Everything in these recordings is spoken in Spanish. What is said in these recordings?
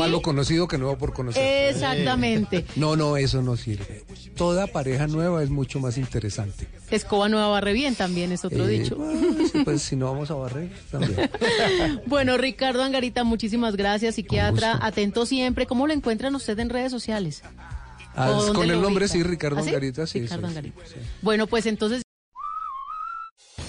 Malo conocido que nuevo por conocer. Exactamente. No, no, eso no sirve. Toda pareja nueva es mucho más interesante. Escoba nueva barre bien también es otro Eh, dicho. pues si no vamos a barrer, también. Bueno, Ricardo Angarita, muchísimas gracias, psiquiatra. Atento siempre. ¿Cómo lo encuentran usted en redes sociales? Ah, ¿O dónde con el nombre sí, Ricardo ¿Ah, sí? Angarita, sí. Ricardo Angarita. sí. Bueno, pues entonces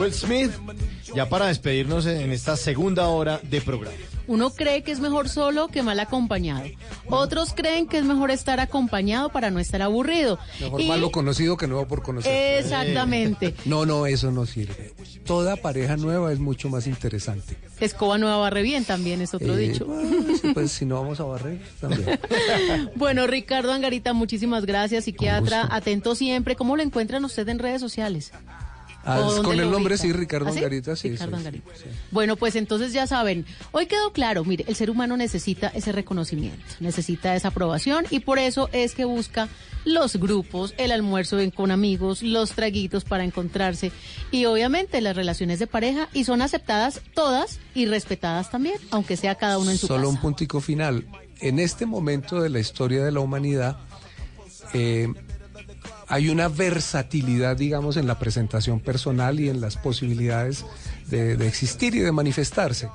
Will Smith, ya para despedirnos en esta segunda hora de programa. uno cree que es mejor solo que mal acompañado. Otros creen que es mejor estar acompañado para no estar aburrido. Mejor Y- malo conocido que nuevo por conocer. Exactamente. No, no, eso no sirve. Toda pareja nueva es mucho más interesante. Escoba nueva barre bien también es otro Eh, dicho. bueno, sí, pues si no vamos a barrer, también. Bueno, Ricardo Angarita, muchísimas gracias, psiquiatra. Atento siempre. ¿Cómo lo encuentran usted en redes sociales? Ah, ¿O dónde con el nombre sí, Ricardo ¿Ah, sí? Angarita, sí. Ricardo sí, Angarita. sí. Bueno, pues entonces ya saben, hoy quedó claro, mire, el ser humano necesita ese reconocimiento, necesita esa aprobación y por eso es que busca los grupos, el almuerzo con amigos, los traguitos para encontrarse y obviamente las relaciones de pareja y son aceptadas todas y respetadas también, aunque sea cada uno en su Solo casa. un puntico final. En este momento de la historia de la humanidad, eh, hay una versatilidad, digamos, en la presentación personal y en las posibilidades de, de existir y de manifestarse.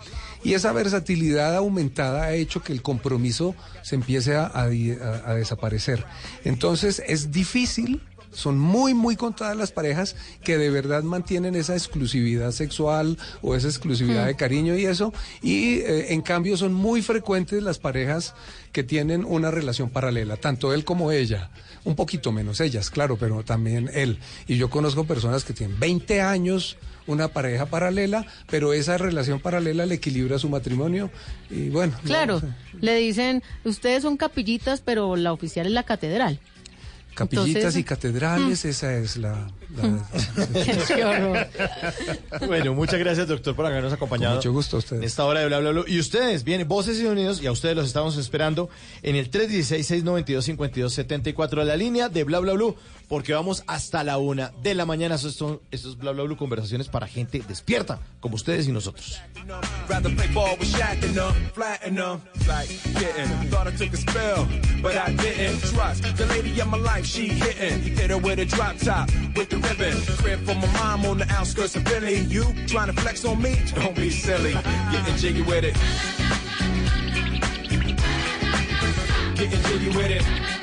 Y esa versatilidad aumentada ha hecho que el compromiso se empiece a, a desaparecer. Entonces es difícil son muy, muy contadas las parejas que de verdad mantienen esa exclusividad sexual o esa exclusividad de cariño y eso. Y eh, en cambio son muy frecuentes las parejas que tienen una relación paralela, tanto él como ella. Un poquito menos ellas, claro, pero también él. Y yo conozco personas que tienen 20 años una pareja paralela, pero esa relación paralela le equilibra su matrimonio. Y bueno. no, Claro, le dicen, ustedes son capillitas, pero la oficial es la catedral. Capillitas Entonces- y catedrales, esa es la... la- Qué horror. Bueno, muchas gracias, doctor, por habernos acompañado. Con mucho gusto a En ustedes. esta hora de bla, bla, bla. Y ustedes, vienen voces y sonidos, y a ustedes los estamos esperando en el 316-692-5274 de la línea de bla, bla, bla, porque vamos hasta la una de la mañana. Estos son estos bla, bla, bla, conversaciones para gente despierta, como ustedes y nosotros. Getting jiggy with it.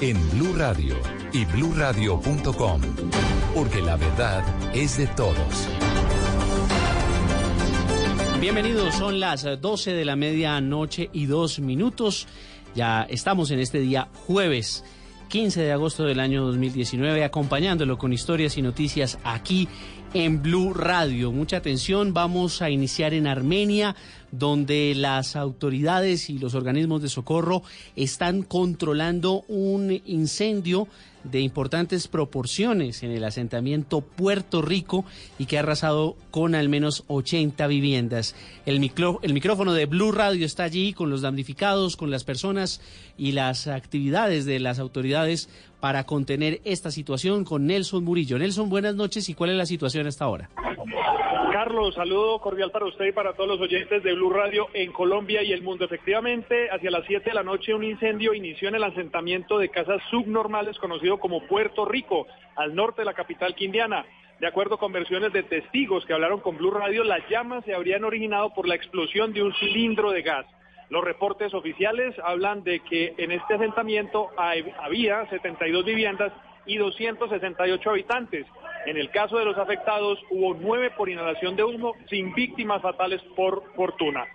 en Blue Radio y bluradio.com, porque la verdad es de todos. Bienvenidos, son las eh, 12 de la medianoche y dos minutos. Ya estamos en este día jueves 15 de agosto del año 2019, acompañándolo con historias y noticias aquí en Blue Radio. Mucha atención, vamos a iniciar en Armenia, donde las autoridades y los organismos de socorro están controlando un incendio de importantes proporciones en el asentamiento Puerto Rico y que ha arrasado con al menos 80 viviendas. El, el micrófono de Blue Radio está allí con los damnificados, con las personas y las actividades de las autoridades para contener esta situación con Nelson Murillo. Nelson, buenas noches y cuál es la situación hasta ahora. Carlos, saludo cordial para usted y para todos los oyentes de Blue Radio en Colombia y el mundo. Efectivamente, hacia las 7 de la noche un incendio inició en el asentamiento de casas subnormales conocido como Puerto Rico, al norte de la capital quindiana. De acuerdo con versiones de testigos que hablaron con Blue Radio, las llamas se habrían originado por la explosión de un cilindro de gas. Los reportes oficiales hablan de que en este asentamiento había 72 viviendas y 268 habitantes. En el caso de los afectados hubo nueve por inhalación de humo sin víctimas fatales por fortuna.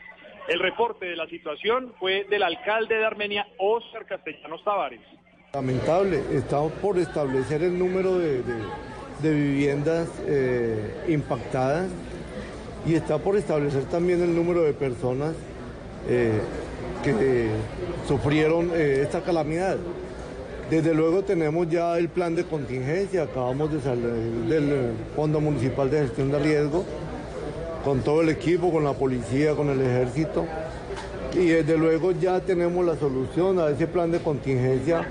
El reporte de la situación fue del alcalde de Armenia, Óscar Castellanos Tavares. Lamentable, estamos por establecer el número de, viviendas eh, impactadas y está por establecer también el número de personas eh, que sufrieron eh, esta calamidad. Desde luego tenemos ya el plan de contingencia, acabamos de salir del Fondo Municipal de Gestión de Riesgo, con todo el equipo, con la policía, con el ejército. Y desde luego ya tenemos la solución a ese plan de contingencia.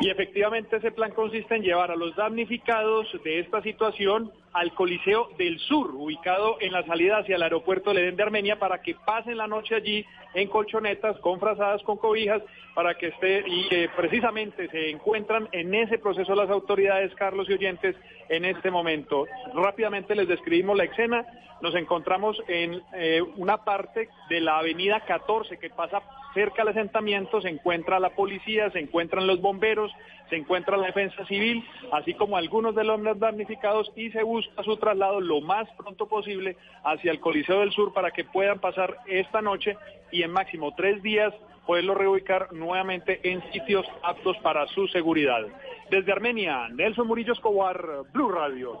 Y efectivamente ese plan consiste en llevar a los damnificados de esta situación al Coliseo del Sur, ubicado en la salida hacia el aeropuerto de Edén de Armenia, para que pasen la noche allí en colchonetas, con frazadas, con cobijas, para que esté y que precisamente se encuentran en ese proceso las autoridades, Carlos y oyentes, en este momento. Rápidamente les describimos la escena. Nos encontramos en eh, una parte de la avenida 14 que pasa cerca al asentamiento, se encuentra la policía, se encuentran los bomberos, se encuentra la defensa civil, así como algunos de los damnificados y se busca su traslado lo más pronto posible hacia el Coliseo del Sur para que puedan pasar esta noche y en máximo tres días poderlo reubicar nuevamente en sitios aptos para su seguridad. Desde Armenia, Nelson Murillo Escobar, Blue Radio.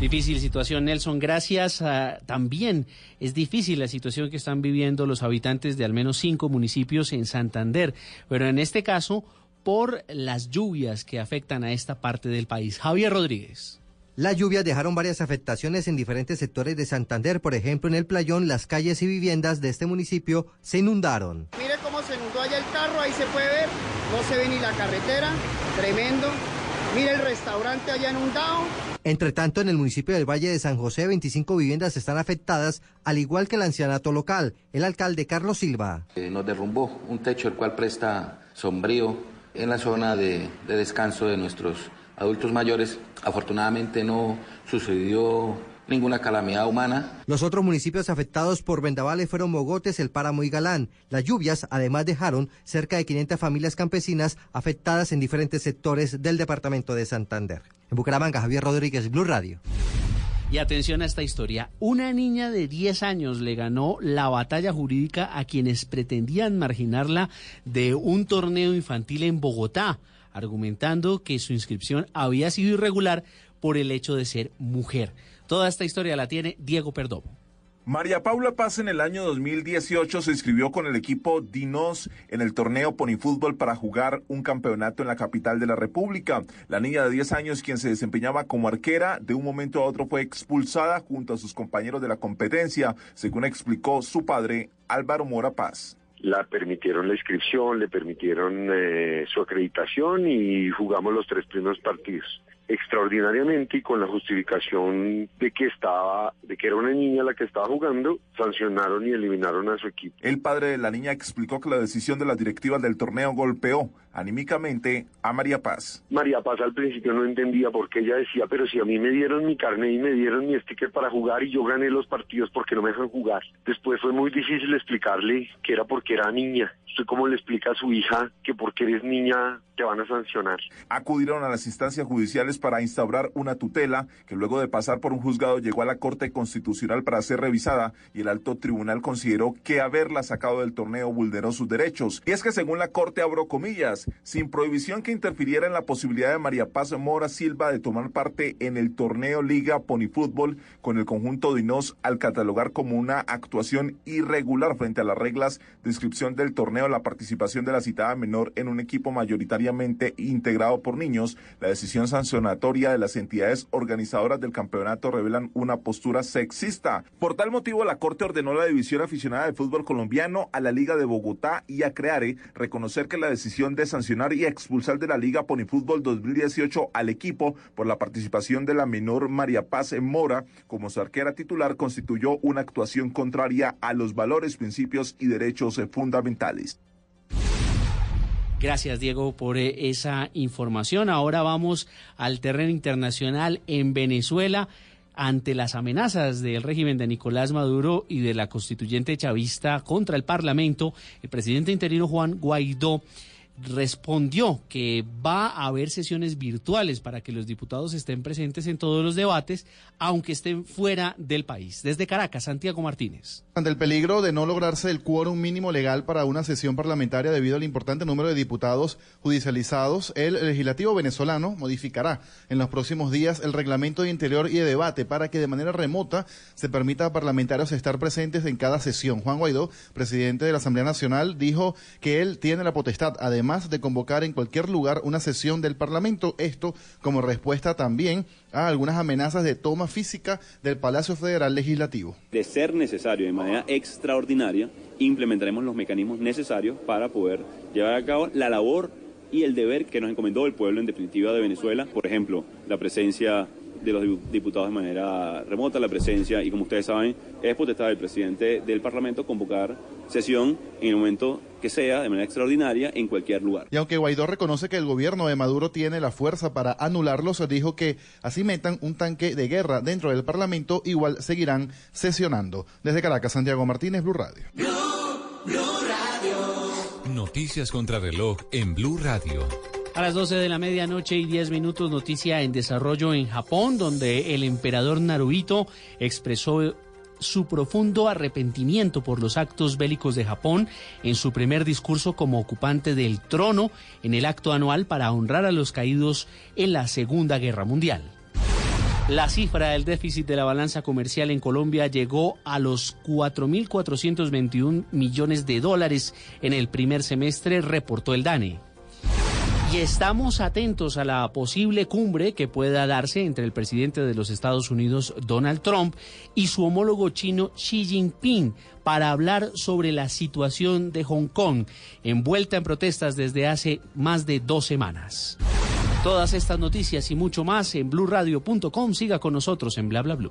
Difícil situación, Nelson. Gracias. También es difícil la situación que están viviendo los habitantes de al menos cinco municipios en Santander, pero en este caso por las lluvias que afectan a esta parte del país. Javier Rodríguez. Las lluvias dejaron varias afectaciones en diferentes sectores de Santander. Por ejemplo, en el playón, las calles y viviendas de este municipio se inundaron. Mire cómo se inundó allá el carro, ahí se puede ver. No se ve ni la carretera, tremendo. Mire el restaurante allá inundado. Entre tanto, en el municipio del Valle de San José, 25 viviendas están afectadas, al igual que el ancianato local. El alcalde Carlos Silva. Eh, nos derrumbó un techo el cual presta sombrío en la zona de descanso de nuestros adultos mayores. Afortunadamente no sucedió ninguna calamidad humana. Los otros municipios afectados por vendavales fueron Mogotes, El Páramo y Galán. Las lluvias además dejaron cerca de 500 familias campesinas afectadas en diferentes sectores del departamento de Santander. En Bucaramanga, Javier Rodríguez, Blue Radio. Y atención a esta historia. Una niña de 10 años le ganó la batalla jurídica a quienes pretendían marginarla de un torneo infantil en Bogotá argumentando que su inscripción había sido irregular por el hecho de ser mujer. Toda esta historia la tiene Diego Perdomo. María Paula Paz en el año 2018 se inscribió con el equipo Dinos en el torneo Fútbol para jugar un campeonato en la capital de la República. La niña de 10 años, quien se desempeñaba como arquera, de un momento a otro fue expulsada junto a sus compañeros de la competencia, según explicó su padre Álvaro Mora Paz la permitieron la inscripción, le permitieron eh, su acreditación y jugamos los tres primeros partidos extraordinariamente y con la justificación de que estaba, de que era una niña la que estaba jugando, sancionaron y eliminaron a su equipo. El padre de la niña explicó que la decisión de las directivas del torneo golpeó anímicamente a María Paz. María Paz al principio no entendía por qué ella decía, pero si a mí me dieron mi carne y me dieron mi sticker para jugar y yo gané los partidos, ¿por qué no me dejan jugar? Después fue muy difícil explicarle que era porque era niña. Usted cómo le explica a su hija que porque eres niña te van a sancionar. Acudieron a las instancias judiciales para instaurar una tutela que luego de pasar por un juzgado llegó a la Corte Constitucional para ser revisada y el alto tribunal consideró que haberla sacado del torneo vulneró sus derechos. Y es que según la Corte, abro comillas, sin prohibición que interfiriera en la posibilidad de María Paz Mora Silva de tomar parte en el torneo Liga Fútbol con el conjunto de al catalogar como una actuación irregular frente a las reglas de inscripción del torneo la participación de la citada menor en un equipo integrado por niños, la decisión sancionatoria de las entidades organizadoras del campeonato revelan una postura sexista. Por tal motivo, la Corte ordenó a la División Aficionada de Fútbol Colombiano, a la Liga de Bogotá y a Creare reconocer que la decisión de sancionar y expulsar de la Liga Ponifútbol 2018 al equipo por la participación de la menor María Paz Mora como su arquera titular constituyó una actuación contraria a los valores, principios y derechos fundamentales. Gracias, Diego, por eh, esa información. Ahora vamos al terreno internacional en Venezuela. Ante las amenazas del régimen de Nicolás Maduro y de la constituyente chavista contra el Parlamento, el presidente interino Juan Guaidó respondió que va a haber sesiones virtuales para que los diputados estén presentes en todos los debates, aunque estén fuera del país. Desde Caracas, Santiago Martínez. Ante el peligro de no lograrse el quórum mínimo legal para una sesión parlamentaria debido al importante número de diputados judicializados, el legislativo venezolano modificará en los próximos días el reglamento de interior y de debate para que de manera remota se permita a parlamentarios estar presentes en cada sesión. Juan Guaidó, presidente de la Asamblea Nacional, dijo que él tiene la potestad, además, de convocar en cualquier lugar una sesión del Parlamento, esto como respuesta también a algunas amenazas de toma física del Palacio Federal Legislativo. De ser necesario de manera extraordinaria, implementaremos los mecanismos necesarios para poder llevar a cabo la labor y el deber que nos encomendó el pueblo en definitiva de Venezuela, por ejemplo, la presencia de los diputados de manera remota, la presencia, y como ustedes saben, es potestad del presidente del Parlamento convocar sesión en el momento que sea, de manera extraordinaria, en cualquier lugar. Y aunque Guaidó reconoce que el gobierno de Maduro tiene la fuerza para anularlos, dijo que así metan un tanque de guerra dentro del Parlamento, igual seguirán sesionando. Desde Caracas, Santiago Martínez, Blue Radio. Radio. Noticias contra reloj en Blue Radio. A las 12 de la medianoche y 10 minutos, noticia en desarrollo en Japón, donde el emperador Naruhito expresó su profundo arrepentimiento por los actos bélicos de Japón en su primer discurso como ocupante del trono en el acto anual para honrar a los caídos en la Segunda Guerra Mundial. La cifra del déficit de la balanza comercial en Colombia llegó a los 4.421 millones de dólares en el primer semestre, reportó el DANE. Y estamos atentos a la posible cumbre que pueda darse entre el presidente de los Estados Unidos, Donald Trump, y su homólogo chino, Xi Jinping, para hablar sobre la situación de Hong Kong, envuelta en protestas desde hace más de dos semanas. Todas estas noticias y mucho más en blurradio.com. Siga con nosotros en bla bla bla.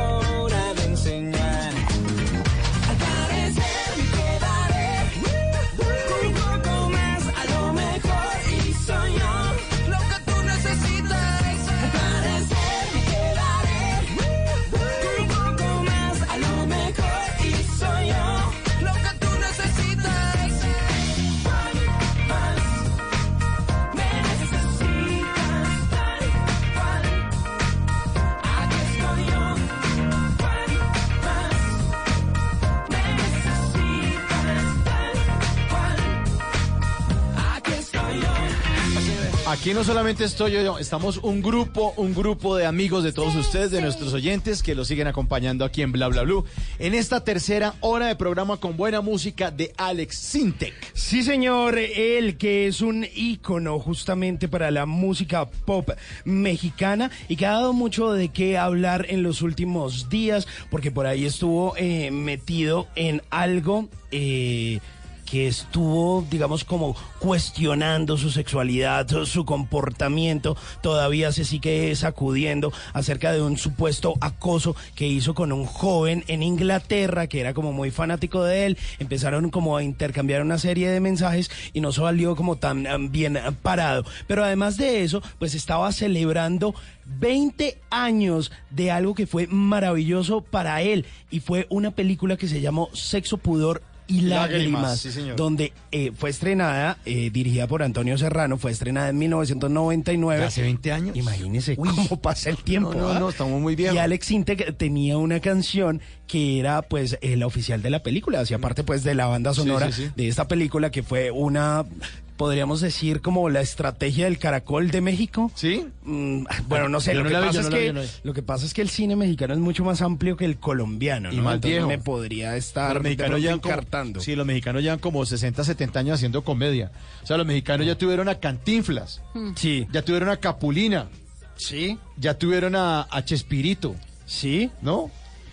Me Aquí no solamente estoy yo, estamos un grupo, un grupo de amigos de todos ustedes, de nuestros oyentes que los siguen acompañando aquí en Bla Bla Blue. En esta tercera hora de programa con buena música de Alex Sintek. Sí, señor, él que es un ícono justamente para la música pop mexicana y que ha dado mucho de qué hablar en los últimos días, porque por ahí estuvo eh, metido en algo. eh, que estuvo, digamos, como cuestionando su sexualidad, su, comportamiento, todavía se sigue sacudiendo acerca de un supuesto acoso que hizo con un joven en Inglaterra que era como muy fanático de él, empezaron como a intercambiar una serie de mensajes y no salió como tan bien parado. Pero además de eso, pues estaba celebrando 20 años de algo que fue maravilloso para él y fue una película que se llamó Sexo, Pudor y Lágrimas, lágrimas, sí, señor. donde eh, fue estrenada, eh, dirigida por Antonio Serrano, fue estrenada en 1999. ¿Hace 20 años? Imagínese cómo pasa el tiempo. No, no, ¿ah? no, estamos muy viejos. Y Alex Intec tenía una canción que era pues eh, la oficial de la película, hacía parte pues de la banda sonora sí, sí. de esta película que fue una podríamos decir como la estrategia del caracol de México. Sí. bueno, no sé, lo, que pasa es que, lo que pasa es que el cine mexicano es mucho más amplio que el colombiano, Y ¿no? más Entonces viejo. me podría estar Los mexicanos encartando. sí, los mexicanos llevan como 60, 70 años haciendo comedia. O sea, los mexicanos ya tuvieron a Cantinflas. Sí. Ya tuvieron a Capulina. Sí. Ya tuvieron a, a Chespirito. Sí. ¿No?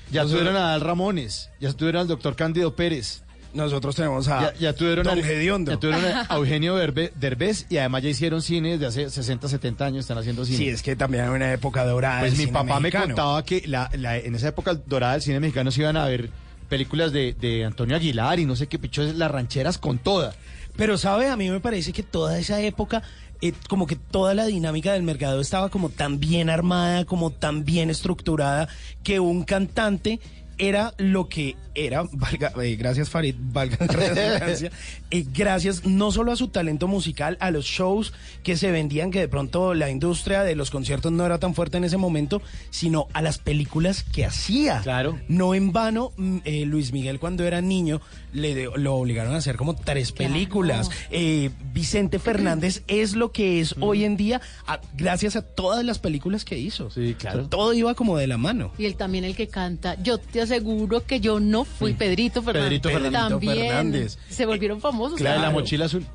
Ya tuvieron a Al Ramones. Ya tuvieron al doctor Cándido Pérez. Nosotros tenemos a Ya, ya tuvieron Don al- Gediondo. Ya tuvieron a Eugenio Derbe- Derbez y además ya hicieron cine desde hace 60, 70 años. Están haciendo cine. Sí, es que también hay una época dorada. Pues del mi cine papá mexicano. me contaba que la, la- en esa época dorada del cine mexicano se iban a ver películas de, de Antonio Aguilar y no sé qué pichos, las rancheras con toda. Pero, ¿sabe? A mí me parece que toda esa época, eh, como que toda la dinámica del mercado estaba como tan bien armada, como tan bien estructurada, que un cantante era lo que era, valga, eh, gracias Farid, valga la redundancia, eh, gracias no solo a su talento musical, a los shows que se vendían, que de pronto la industria de los conciertos no era tan fuerte en ese momento, sino a las películas que hacía. Claro. No en vano, mm, eh, Luis Miguel cuando era niño le de- lo obligaron a hacer como tres películas. Eh, Vicente Fernández es lo que es hoy en día a- gracias a todas las películas que hizo. Sí, claro. O sea, todo iba como de la mano. Y él también el que canta. Yo te aseguro que yo no fui Pedrito Fernández. Pedrito Fernández. También Fernández. se volvieron famosos. La de la claro. mochila azul.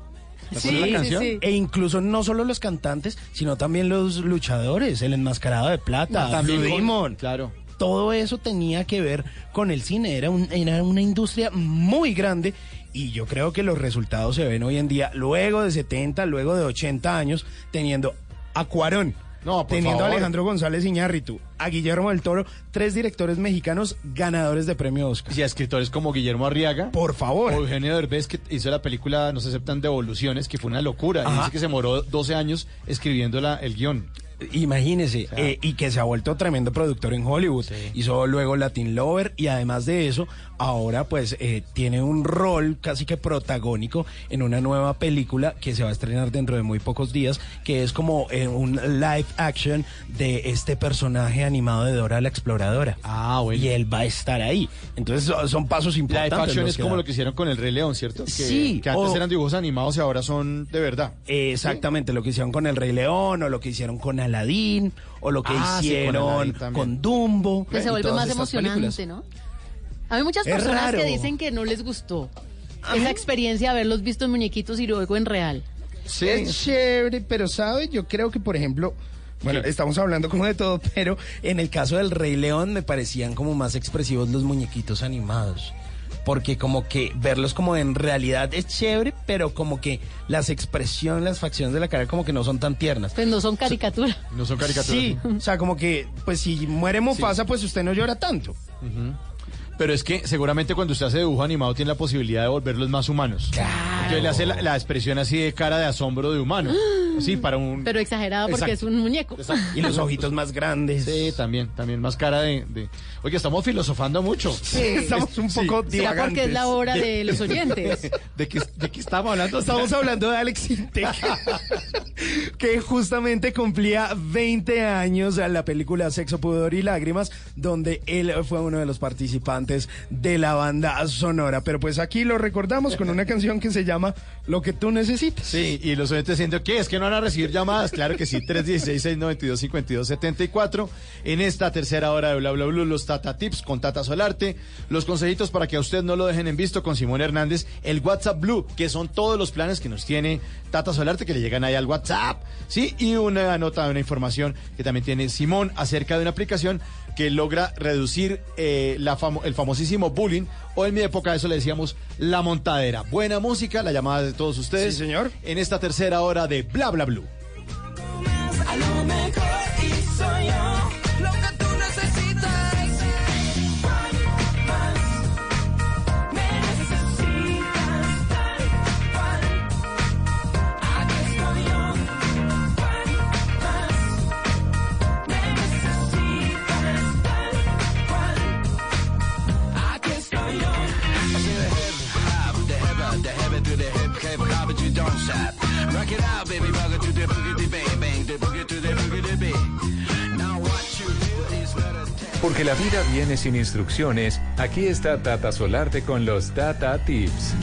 ¿Te Sí, la sí, canción? sí. E incluso no solo los cantantes, sino también los luchadores, el enmascarado de plata, También Blue con- Demon. Claro. todo eso tenía que ver con el cine. Era, un- era una industria muy grande y yo creo que los resultados se ven hoy en día, luego de 70, luego de 80 años, teniendo a Cuarón. No, teniendo a. Alejandro González Iñárritu, a Guillermo del Toro, tres directores mexicanos ganadores de premio Oscar. Y a escritores como Guillermo Arriaga. Por favor. O Eugenio Derbez, que hizo la película No se aceptan devoluciones, que fue una locura. Y dice que se moró 12 años escribiendo la, el guion. Imagínese, eh, y que se ha vuelto tremendo productor en Hollywood. Hizo luego Latin Lover y además de eso, ahora pues eh, tiene un rol casi que protagónico en una nueva película que se va a estrenar dentro de muy pocos días, que es como eh, un live action de este personaje animado de Dora la Exploradora. Ah, bueno. Y él va a estar ahí. Entonces son, son pasos importantes. Live action es como da. lo que hicieron con el Rey León, ¿cierto? Que, Sí, Que antes o- eran dibujos animados y ahora son de verdad. Exactamente, lo que hicieron con el Rey León, o lo que hicieron con Aladín, o lo que Ah, sí, con hicieron Aladdin con. Dumbo. Que se vuelve más emocionante, películas. ¿no? Hay muchas Es personas raro. que dicen que no les gustó esa experiencia de haberlos visto en muñequitos y luego en real. Es chévere, pero ¿sabe? Yo creo que, por ejemplo, bueno, estamos hablando como de todo, pero en el caso del Rey León me parecían como más expresivos los muñequitos animados. Porque como que verlos como en realidad es chévere, pero como que las expresiones, las facciones de la cara como que no son tan tiernas. Pues no son caricatura. No son caricaturas. Sí, o sea, como que, pues si muere Mufasa, pues usted no llora tanto. Pero es que seguramente cuando usted hace dibujo animado tiene la posibilidad de volverlos más humanos. Entonces le hace la, la expresión así de cara de asombro de humano. Sí, para un... Pero exagerado porque Exacto. es un muñeco. Y los ojitos más grandes. Sí, también, también más cara de... de- Oye, estamos filosofando mucho. Sí, estamos un poco Será porque es la hora de los oyentes. ¿De qué, de qué estamos hablando? Estamos hablando de Alex Intec, que justamente cumplía 20 años a la película Sexo, Pudor y Lágrimas, donde él fue uno de los participantes de la banda sonora. Pero pues aquí lo recordamos con una canción que se llama Lo que tú necesitas. Sí, y los oyentes diciendo, ¿qué? ¿Es que no van a recibir llamadas? Claro que sí, 316-692-5274. En esta tercera hora de Bla Bla Blue, los Tata Tips con Tata Solarte, los consejitos para que a usted no lo dejen en visto con Simón Hernández, el WhatsApp Blue, que son todos los planes que nos tiene Tata Solarte, que le llegan ahí al WhatsApp, ¿sí? Y una nota, una información que también tiene Simón acerca de una aplicación que logra reducir eh, la famo- el famosísimo bullying, o en mi época eso le decíamos la montadera. Buena música, la llamada de todos ustedes. Sí, señor. En esta tercera hora de Bla Bla Blue. A lo mejor y soy yo Porque la vida viene sin instrucciones, aquí está Tata Solarte con los Tata Tips.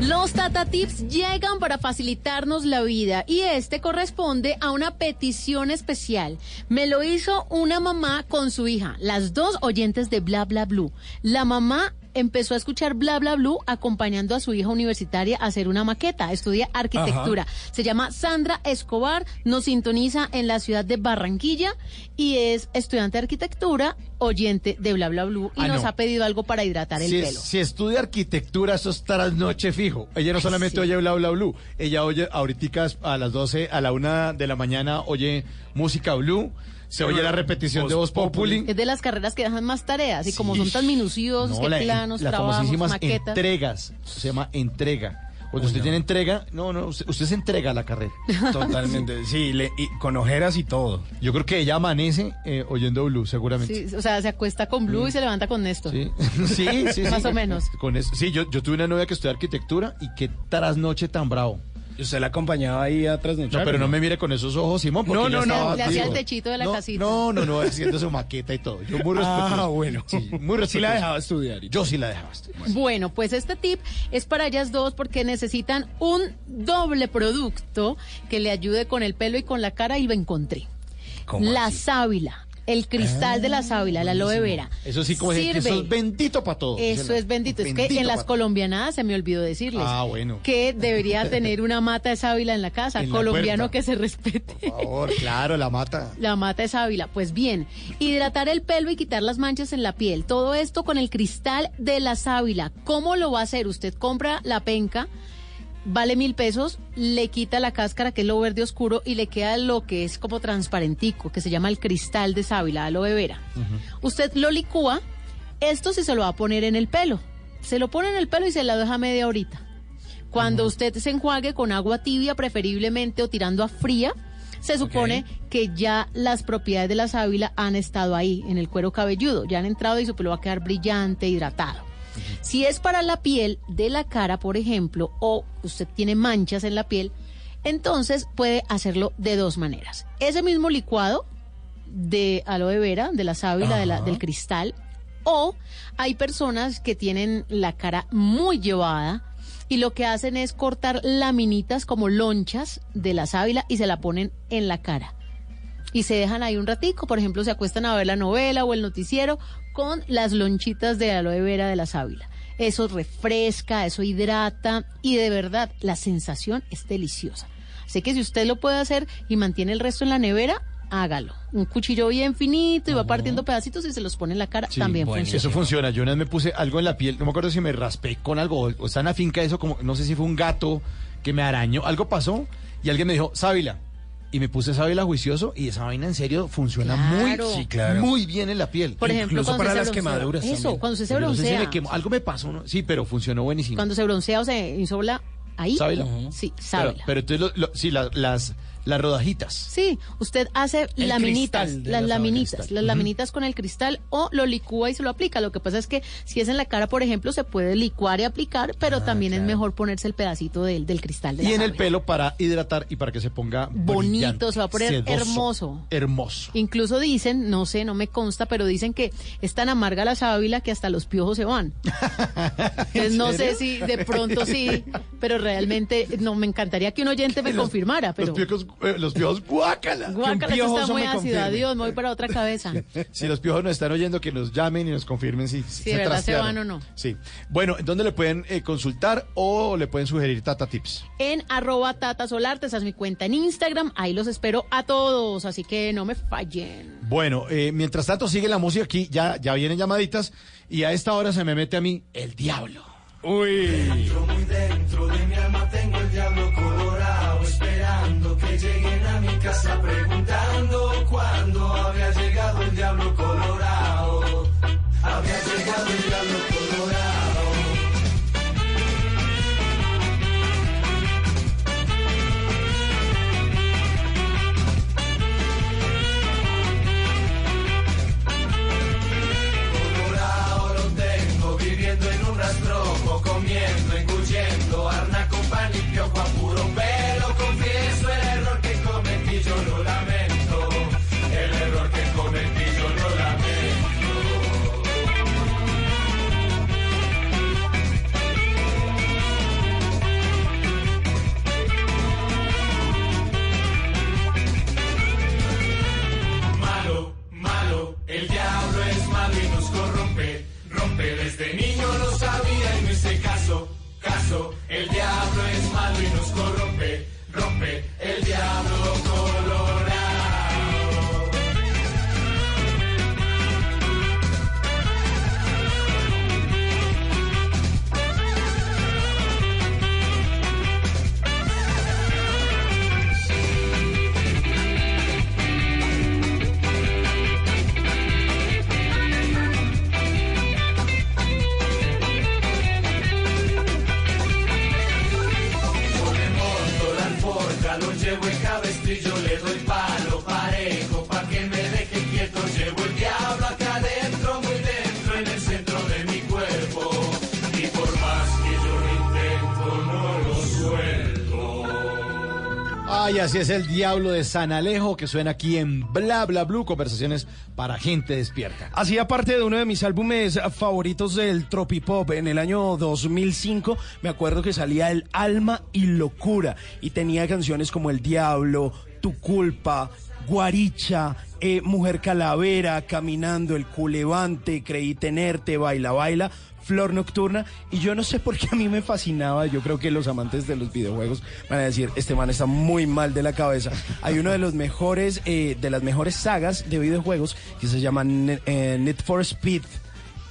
Los Tata Tips llegan para facilitarnos la vida y este corresponde a una petición especial. Me lo hizo una mamá con su hija, las dos oyentes de Bla Bla Blue. La mamá empezó a escuchar Bla Bla Blue acompañando a su hija universitaria a hacer una maqueta, estudia arquitectura. Se llama Sandra Escobar, nos sintoniza en la ciudad de Barranquilla y es estudiante de arquitectura, oyente de Bla Bla Blue y Ah, nos no. ha pedido algo para hidratar el Si, pelo. si estudia arquitectura, eso es trasnoche fijo. Ella no solamente sí. oye Bla Bla Blue, ella oye ahorita a las 12, a la 1 de la mañana, oye música Blue, se oye la repetición de Voz Populi. Es de las carreras que dejan más tareas y como son tan minuciosos, No, que la, planos, las trabajos, maquetas. entregas. Eso se llama entrega. Cuando usted tiene entrega, no, no, usted, usted se entrega a la carrera. Totalmente, sí, le- y con ojeras y todo. Yo creo que ella amanece eh, oyendo Blue, seguramente. Sí, o sea, se acuesta con Blue y se levanta con Néstor. Sí, sí, sí, sí. Más o menos. Con eso. Sí, yo, yo tuve una novia que estudió arquitectura y qué trasnoche tan bravo. ¿Y usted la acompañaba ahí atrás de No, pero no me mire con esos ojos, Simón. porque No, no, no. Le hacía el techito de la no, casita. No, no, no, haciendo su maqueta y todo. Yo muy respetuoso. Ah, bueno. Sí, muy Sí la respetuoso. dejaba estudiar. y Yo sí la dejaba estudiar. Bueno, pues este tip es para ellas dos porque necesitan un doble producto que le ayude con el pelo y con la cara y lo encontré. ¿Cómo La así? sábila, el cristal de la sábila, la aloe vera. Eso sí, como que Sirve. eso es bendito para todos. Eso es bendito. Es que en las colombianadas se me olvidó decirles Ah, bueno. que debería tener una mata de sábila en la casa. En Colombiano que se respete. Por favor, claro, la mata. La mata es sábila. Pues bien, hidratar el pelo y quitar las manchas en la piel. Todo esto con el cristal de la sábila. ¿Cómo lo va a hacer? Usted compra la penca, vale mil pesos, le quita la cáscara, que es lo verde oscuro, y le queda lo que es como transparentico, que se llama el cristal de sábila, aloe vera. Usted lo licúa, esto sí se lo va a poner en el pelo. Se lo pone en el pelo y se la deja media horita. Cuando usted se enjuague con agua tibia, preferiblemente o tirando a fría, se supone que ya las propiedades de la sábila han estado ahí, en el cuero cabelludo, ya han entrado y su pelo va a quedar brillante, hidratado. Si es para la piel de la cara, por ejemplo, o usted tiene manchas en la piel, entonces puede hacerlo de dos maneras. Ese mismo licuado de aloe vera, de la sábila, de la- del cristal, o hay personas que tienen la cara muy llevada y lo que hacen es cortar laminitas como lonchas de la sábila y se la ponen en la cara. Y se dejan ahí un ratico, por ejemplo, se acuestan a ver la novela o el noticiero con las lonchitas de aloe vera de la sábila. Eso refresca, eso hidrata y de verdad la sensación es deliciosa. Así que si usted lo puede hacer y mantiene el resto en la nevera, hágalo. Un cuchillo bien finito y va partiendo pedacitos y se los pone en la cara, Sí, también bueno, funciona. Eso funciona. Yo una vez me puse algo en la piel, no me acuerdo si me raspé con algo o- o está en la finca eso, como no sé si fue un gato que me arañó, algo pasó y alguien me dijo, sábila. Y me puse sábila juicioso y esa vaina en serio funciona Claro. muy, Sí, claro. muy bien en la piel. Por ejemplo, cuando usted se broncea. Eso, cuando usted se Yo no sé si broncea. me quemó, algo me pasó, ¿no? sí, pero funcionó buenísimo. Cuando se broncea o se insola, ahí. ¿Sábila? Sí, Pero, sábila. pero entonces, lo- lo- sí, la- las, las rodajitas. Sí, usted hace El laminitas, las laminitas, las laminitas con el cristal o lo licúa y se lo aplica. Lo que pasa es que si es en la cara, por ejemplo, se puede licuar y aplicar, pero también es mejor ponerse el pedacito del, del cristal de Y en el pelo para hidratar y para que se ponga Bonito, se va a poner sedoso, hermoso. Hermoso. Incluso dicen, no sé, no me consta, pero dicen que es tan amarga la sábila que hasta los piojos se van. Entonces, no sé si de pronto sí, pero realmente no me encantaría que un oyente me confirmara, pero Los piojos, los piojos, guácala. guácala, está muy ácido, adiós, me voy para otra cabeza. Si los piojos nos están oyendo, que nos llamen y nos confirmen si, Si de verdad se van o no. Sí. Bueno, ¿dónde le pueden eh, consultar o le pueden sugerir Tata Tips? En arroba Tata Solarte, esa es mi cuenta en Instagram, ahí los espero a todos, así que no me fallen. Bueno, eh, mientras tanto sigue la música aquí, ya, ya vienen llamaditas y a esta hora se me mete a mí el diablo. Uy. Muy dentro de mi alma tengo el diablo que lleguen a mi casa preguntando cuándo había llegado el diablo colorado. Había llegado el diablo colorado. Colorado lo tengo viviendo en un rastrojo, comiendo, engullendo, arna con pan y piojo a es el diablo de San Alejo que suena aquí en Bla Bla Blue, conversaciones para gente despierta. Hacía parte de uno de mis álbumes favoritos del Tropipop. En el año 2005 me acuerdo que salía El Alma y Locura y tenía canciones como El Diablo, Tu Culpa, Guaricha, eh, Mujer Calavera, Caminando, El Culevante, Creí Tenerte, Baila Baila. Flor Nocturna, y yo no sé por qué a mí me fascinaba, yo creo que los amantes de los videojuegos van a decir, este man está muy mal de la cabeza. Hay uno de los mejores, eh, de las mejores sagas de videojuegos que se llama eh, Need for Speed,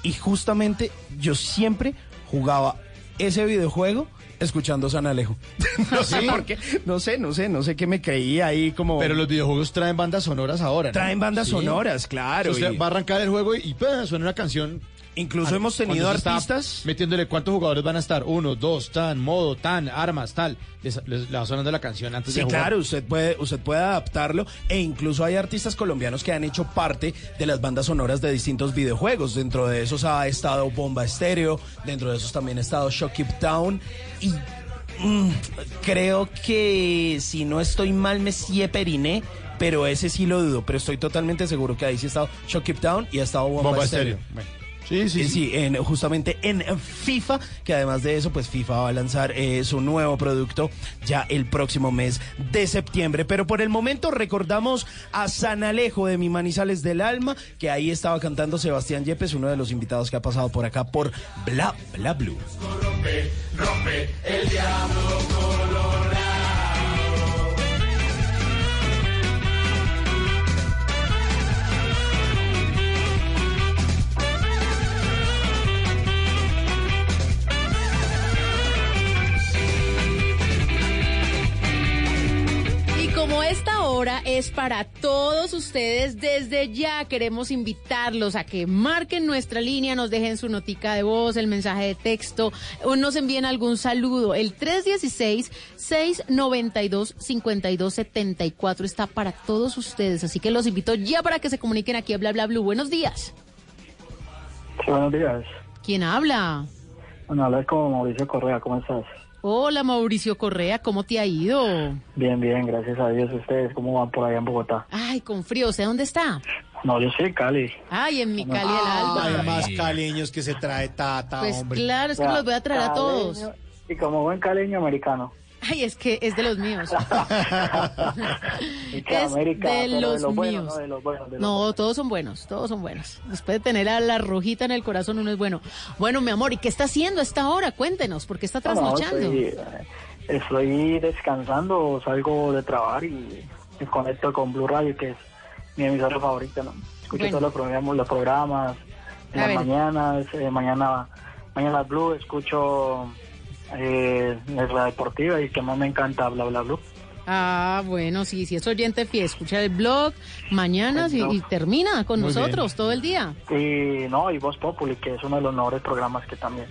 y justamente yo siempre jugaba ese videojuego escuchando San Alejo. no sé ¿Sí? por qué, no sé, no sé, no sé qué me creía ahí como... Pero los videojuegos traen bandas sonoras ahora. ¿no? Traen bandas sonoras, claro, Usted y- va a arrancar el juego y, y, pues, suena una canción. Incluso hemos tenido artistas- Metiéndole cuántos jugadores van a estar. Uno, dos, tan, modo, tan, armas, tal. Les, les- le va sonando la canción antes Sí, de jugar. claro, usted puede, usted puede adaptarlo e incluso hay artistas colombianos que han hecho parte de las bandas sonoras de distintos videojuegos. Dentro de esos ha estado Bomba Estéreo, dentro de esos también ha estado Shock Keep Down y mm, creo que si no estoy mal Messie Periné, pero ese sí lo dudo, pero estoy totalmente seguro que ahí sí ha estado Shock Keep Down y ha estado Bomba, Bomba Estéreo. Estéreo. Bueno. Sí, sí, sí. en, justamente en FIFA, que además de eso, pues FIFA va a lanzar eh, su nuevo producto ya el próximo mes de septiembre. Pero por el momento recordamos a San Alejo de Mi Manizales del Alma, que ahí estaba cantando Sebastián Yepes, uno de los invitados que ha pasado por acá por Bla Bla Blue. Rompe, rompe, el diablo colorado. Hora es para todos ustedes, desde ya queremos invitarlos a que marquen nuestra línea, nos dejen su notica de voz, el mensaje de texto, o nos envíen algún saludo. El 316-692-5274 está para todos ustedes, así que los invito ya para que se comuniquen aquí a Bla Bla Blue. Buenos días. Buenos días. ¿Quién habla? Bueno, hablas con Mauricio Correa, ¿cómo estás? Hola Mauricio Correa, ¿cómo te ha ido? Bien, bien, gracias a Dios. ¿Ustedes cómo van por allá en Bogotá? Ay, con frío, ¿usted dónde está? No, yo soy de Cali. Ay, en mi Cali el alba. Hay más caleños que se trae Tata, Pues hombre. claro, es que los voy a traer a todos. Y como buen caleño americano. Ay, es que es de los míos. Es América, de los de los buenos, míos. no de los buenos. de los No, buenos. todos son buenos, todos son buenos. Después de tener a la rojita en el corazón, uno es bueno. Bueno, mi amor, ¿y qué está haciendo a esta hora? Cuéntenos, ¿por qué está No, no, trasnochando? estoy, eh, estoy descansando, salgo de trabajar y me conecto con Blue Radio, que es mi emisora favorita, ¿no? Escucho Bueno. todos los programas, los programas en A las ver. mañanas, eh, mañana, mañana Blue, escucho eh, la deportiva y que más me encanta, bla, bla, Blue. Ah, bueno, sí, si es oyente fiel, escucha el blog mañana y, y termina con Muy nosotros todo el día. Y no, y Voz Populi, que es uno de los mejores programas que también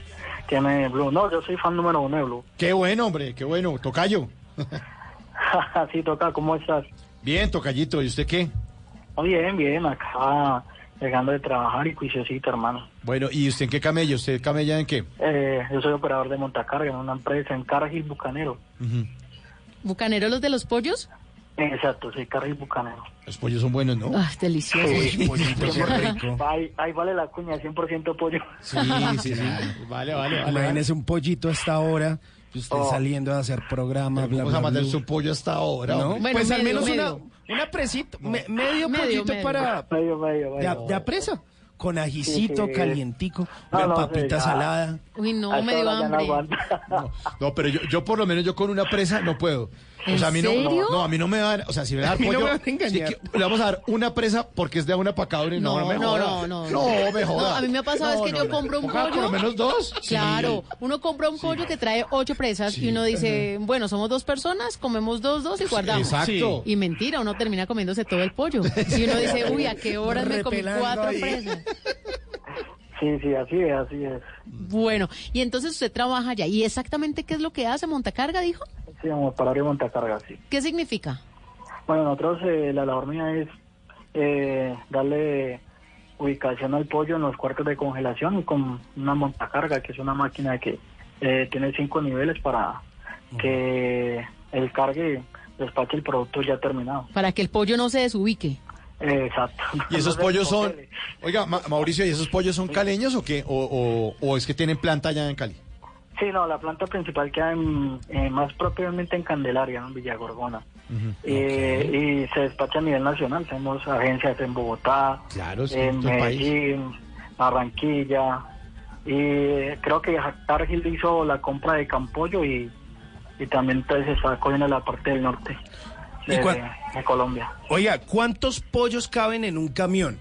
tiene Blue. No, yo soy fan número uno de Blue. Qué bueno, hombre, qué bueno. Tocayo. sí, toca, ¿cómo estás? Bien, Tocayito, ¿y usted qué? Oh, bien, bien, acá llegando de trabajar y juiciosito, hermano. Bueno, ¿y usted en qué camello? ¿Usted camella en qué? Eh, yo soy operador de montacarga en una empresa en Cargill Bucanero. ¿Bucanero los de los pollos? Exacto, sí, Cargill Bucanero. Los pollos son buenos, ¿no? Ah, delicioso. Sí. Ahí, ahí vale la cuña, 100% pollo. Sí, sí, sí. Vale, vale, vale. Imagínese un pollito a esta hora, usted Oh. saliendo a hacer programa, bla, Vamos bla, a mandar bla. su pollo hasta ahora. ¿No? Bueno, pues al menos medio. una, una presita, me- medio, Medio, pollito medio. para Medio, medio, de, medio. de a presa, con ajicito Sí, sí. calientico, No, una no, papita sí, salada. Uy, no, me dio no hambre. aguanta. No, pero yo, yo por lo menos yo con una presa no puedo. O ¿En sea, a mí no, serio? no, a mí no me dan, o sea, si me dan A mí no pollo, me van engañar. sí que- le vamos a dar una presa porque es de una pacadora y no, no, me no, joda. no, no, No, me joda. No, a mí me ha pasado No, es que no, yo no. compro un pollo. por lo menos dos. Claro, uno compra un pollo que trae ocho presas y uno dice, bueno, somos dos personas, comemos dos, dos y guardamos. Exacto. Y mentira, uno termina comiéndose todo el pollo. Y uno dice, uy, ¿a qué horas me comí cuatro ahí. presas? Sí, sí, así es, así es. Bueno, y entonces usted trabaja allá. ¿Y exactamente qué es lo que hace? ¿Montacarga, dijo? Sí, vamos para de montacarga, sí. ¿Qué significa? Bueno, nosotros eh, la labor mía es eh, darle ubicación al pollo en los cuartos de congelación y con una montacarga, que es una máquina que eh, tiene cinco niveles para que el cargue despache el producto ya terminado. Para que el pollo no se desubique. Exacto. ¿Y esos pollos son, oiga, Ma- Mauricio, ¿y esos pollos son caleños o qué? O, o, o es que tienen planta allá en Cali? Sí, no, la planta principal queda en, eh, más propiamente en Candelaria, en Villagorgona. Eh, Y se despacha a nivel nacional. Tenemos agencias en Bogotá, Claro, sí, en el país. Medellín, Barranquilla. Y creo que Cargill hizo la compra de Campollo y, y también entonces está cogiendo la parte del norte de, ¿Y cuán- de Colombia. Oiga, ¿cuántos pollos caben en un camión?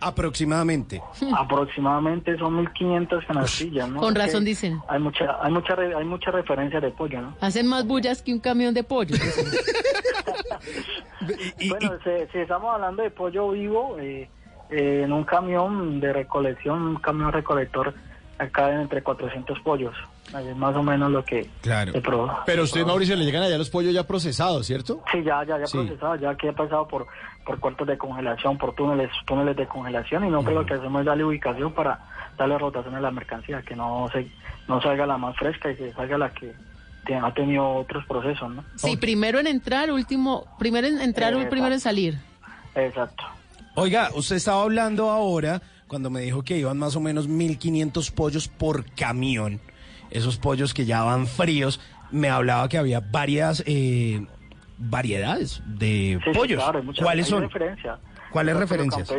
Aproximadamente. Aproximadamente son 1.500 canastillas, ¿no? Con Porque razón dicen. Hay mucha, hay mucha, re- hay mucha referencia de pollo, ¿no? Hacen más bullas que un camión de pollo. bueno, si, si estamos hablando de pollo vivo, eh, eh, en un camión de recolección, un camión recolector, caben entre 400 pollos. Es más o menos lo que Claro. se pro- Pero usted, Mauricio, le llegan allá los pollos ya procesados, ¿cierto? Sí, ya, ya, ya Sí. procesado, ya que ha pasado por, por cuartos de congelación, por túneles, túneles de congelación y nosotros lo que hacemos es darle ubicación para darle rotación a la mercancía, que no se, no salga la más fresca y que salga la que ha tenido otros procesos, ¿no? Sí, primero en entrar, último, primero en entrar, Eh, primero en salir. Exacto. Oiga, usted estaba hablando ahora cuando me dijo que iban más o menos 1.500 pollos por camión. Esos pollos que ya van fríos, me hablaba que había varias eh, variedades de Sí, sí, pollos. claro, hay muchas- ¿Cuáles son? referencia. ¿Cuáles referencias?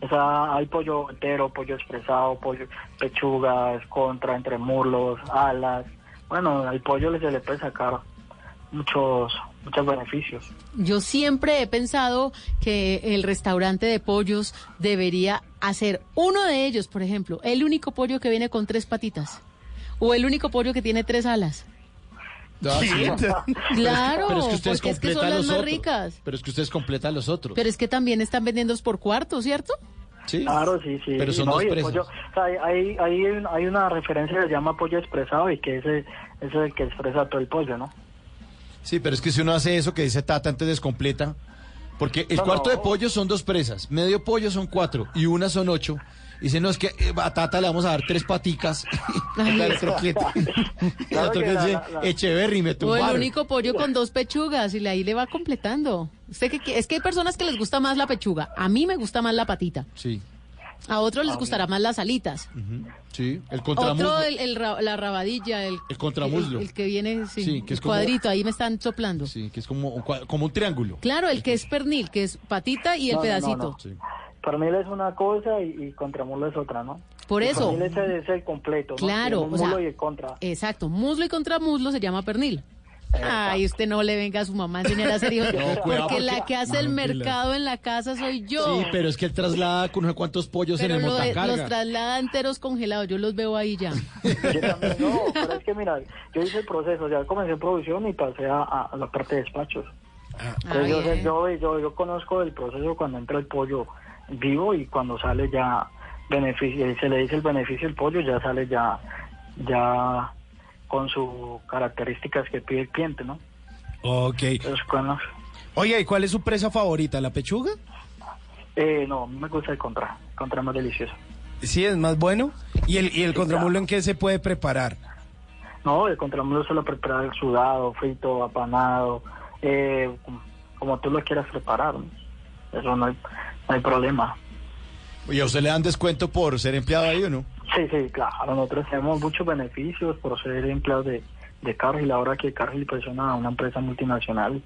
O sea, hay pollo entero, pollo expresado, pollo pechugas, contra, entre muslos, alas. Bueno, al pollo se le puede sacar muchos muchos beneficios. Yo siempre he pensado que el restaurante de pollos debería hacer uno de ellos, por ejemplo, el único pollo que viene con tres patitas o el único pollo que tiene tres alas. Sí. Claro, Pero es que ustedes porque es que son completan las los más otros. ricas. Pero es que ustedes completan los otros. Pero es que también están vendiendo por cuarto, ¿cierto? Sí. Claro, sí, sí. Pero son No, dos pollo- o sea, hay, hay, hay, un- hay una referencia que se llama pollo expresado y que ese, ese es el que expresa todo el pollo, ¿no? Sí, pero es que si uno hace eso que dice Tata, antes descompleta. Porque el No, cuarto no. de pollo son dos presas, medio pollo son cuatro y una son ocho. Y dice, no, es que eh, a Tata le vamos a dar tres paticas. El otro cliente- dice, Echeverry, me O el tumbaron. único pollo con dos pechugas y ahí le va completando. Usted que que- es que hay personas que les gusta más la pechuga. A mí me gusta más la patita. Sí, A otros les gustará más las alitas. sí, el Otro contramuslo. el, el ra- la rabadilla, el, El contramuslo. El, el que viene, sí, Sí, que el es como- cuadrito, ahí me están soplando. Sí, que es como, como un triángulo. Claro, el que es pernil, que es patita y el No, pedacito. no, no. Pernil es una cosa y, y contramulo es otra, ¿no? Por El eso. pernil es el, es el completo, ¿no? Claro, o el mulo sea, y el contra. Exacto, muslo y contramuslo se llama pernil. Ay, usted no le venga a su mamá a enseñar a hacer hijos, No, porque, cuidado, porque- la que hace el mercado en la casa soy yo. Sí, pero es que él traslada con no sé cuántos pollos Pero en el lo de- los traslada enteros congelados, yo los veo ahí ya. Yo también, no, pero es que mira, yo hice el proceso, ya comencé en producción y pasé a, la parte de despachos. Entonces, yo, sé- bien. yo, yo, yo conozco el proceso cuando entra el pollo vivo y cuando sale ya beneficio, y se le dice el beneficio del pollo, ya sale ya, ya con sus características que pide el cliente, ¿no? Ok. Oiga, ¿y cuál es su presa favorita? ¿La pechuga? eh, no, me gusta el contra, el contra más delicioso. Sí, es más bueno. ¿Y el, y el contramulo en qué se puede preparar? No, el contramulo se lo prepara sudado, frito, apanado, eh, como tú lo quieras preparar. ¿no? Eso no hay, no hay problema. ¿Y a usted le dan descuento por ser empleado ahí o no? Sí, sí, claro. Nosotros tenemos muchos beneficios por ser empleados de, de Cargill. Ahora que Cargill pues, es una, una empresa multinacional,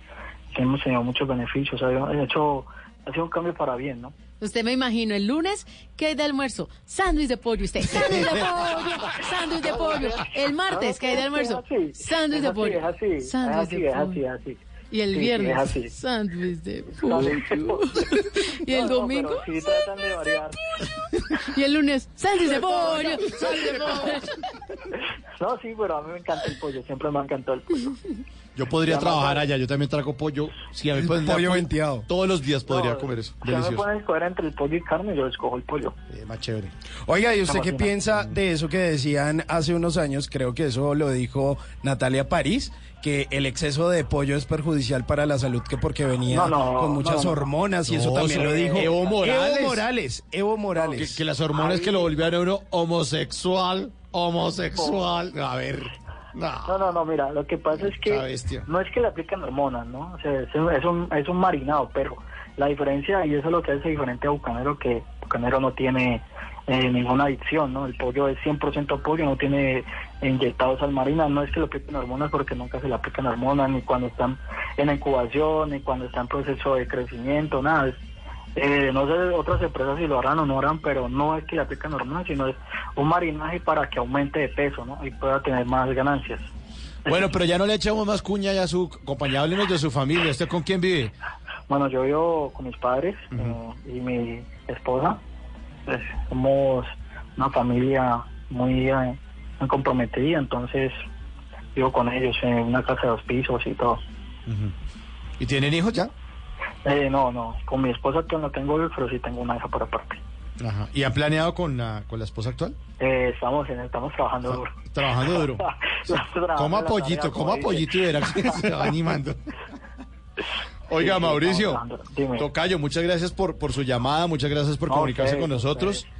hemos tenido muchos beneficios. Ha hecho, ha sido un cambio para bien, ¿no? Usted me imagino el lunes, ¿qué hay de almuerzo? Sándwich de pollo, usted. Sándwich de pollo, sándwich de pollo. El martes, ¿qué hay de almuerzo? Sándwich de pollo. es así, es Sándwich así, es así, es así. Y el Sí, sí, viernes, es así. sándwich de pollo. Y el No, no, domingo, pero sí tratan de variar. y el lunes, sándwich de pollo, sándwich de pollo. No, sí, pero a mí me encanta el pollo. Siempre me ha encantado el pollo. Yo podría Ya, trabajar allá, yo también trago pollo. Si a mí pueden pollo venteado. Todos los días podría No, comer eso. Si me Delicioso. ponen a escoger entre el pollo y carne, yo escojo el pollo. Eh, más chévere. Oiga, ¿y usted qué piensa de eso que decían hace unos años? Creo que eso lo dijo Natalia París, que el exceso de pollo es perjudicial para la salud, que porque venía No, no, con muchas no, no. hormonas, y eso también lo dijo Evo Morales. Evo Morales. Evo Que, Morales. que las hormonas que lo volvían a uno homosexual, homosexual. A ver. No. No, no, no, mira, lo que pasa es que no es que le aplican hormonas, ¿no? O sea, es un, es un, es un marinado, pero la diferencia, y eso es lo que hace diferente a Bucanero, que Bucanero no tiene eh, ninguna adicción, ¿no? El pollo es 100% pollo, no tiene inyectados al marina, no es que le apliquen hormonas porque nunca se le aplican hormonas, ni cuando están en incubación, ni cuando está en proceso de crecimiento, nada. Es, eh, no sé otras empresas si lo harán o no harán, pero no es que le aplican hormonas, sino es un marinaje para que aumente de peso, ¿no? Y pueda tener más ganancias. Bueno, pero ya no le echamos más cuña ya a su compañero, háblenos de su familia. ¿Usted con quién vive? Bueno, yo vivo con mis padres eh, y mi esposa. Pues, somos una familia muy, eh, muy comprometida, entonces vivo con ellos en una casa de dos pisos y todo. ¿Y tienen hijos ya? Eh, no, no, con mi esposa que no tengo hijos, pero sí tengo una hija por aparte. Ajá. ¿Y han planeado con la, con la esposa actual? Eh, estamos en, estamos trabajando duro. Trabajando duro. Trabajando pollito, tarea, coma como pollito y verá que se va animando. Oiga, Sí, Mauricio. Tocayo, muchas gracias por, por su llamada, muchas gracias por No, comunicarse ustedes, con nosotros. ustedes.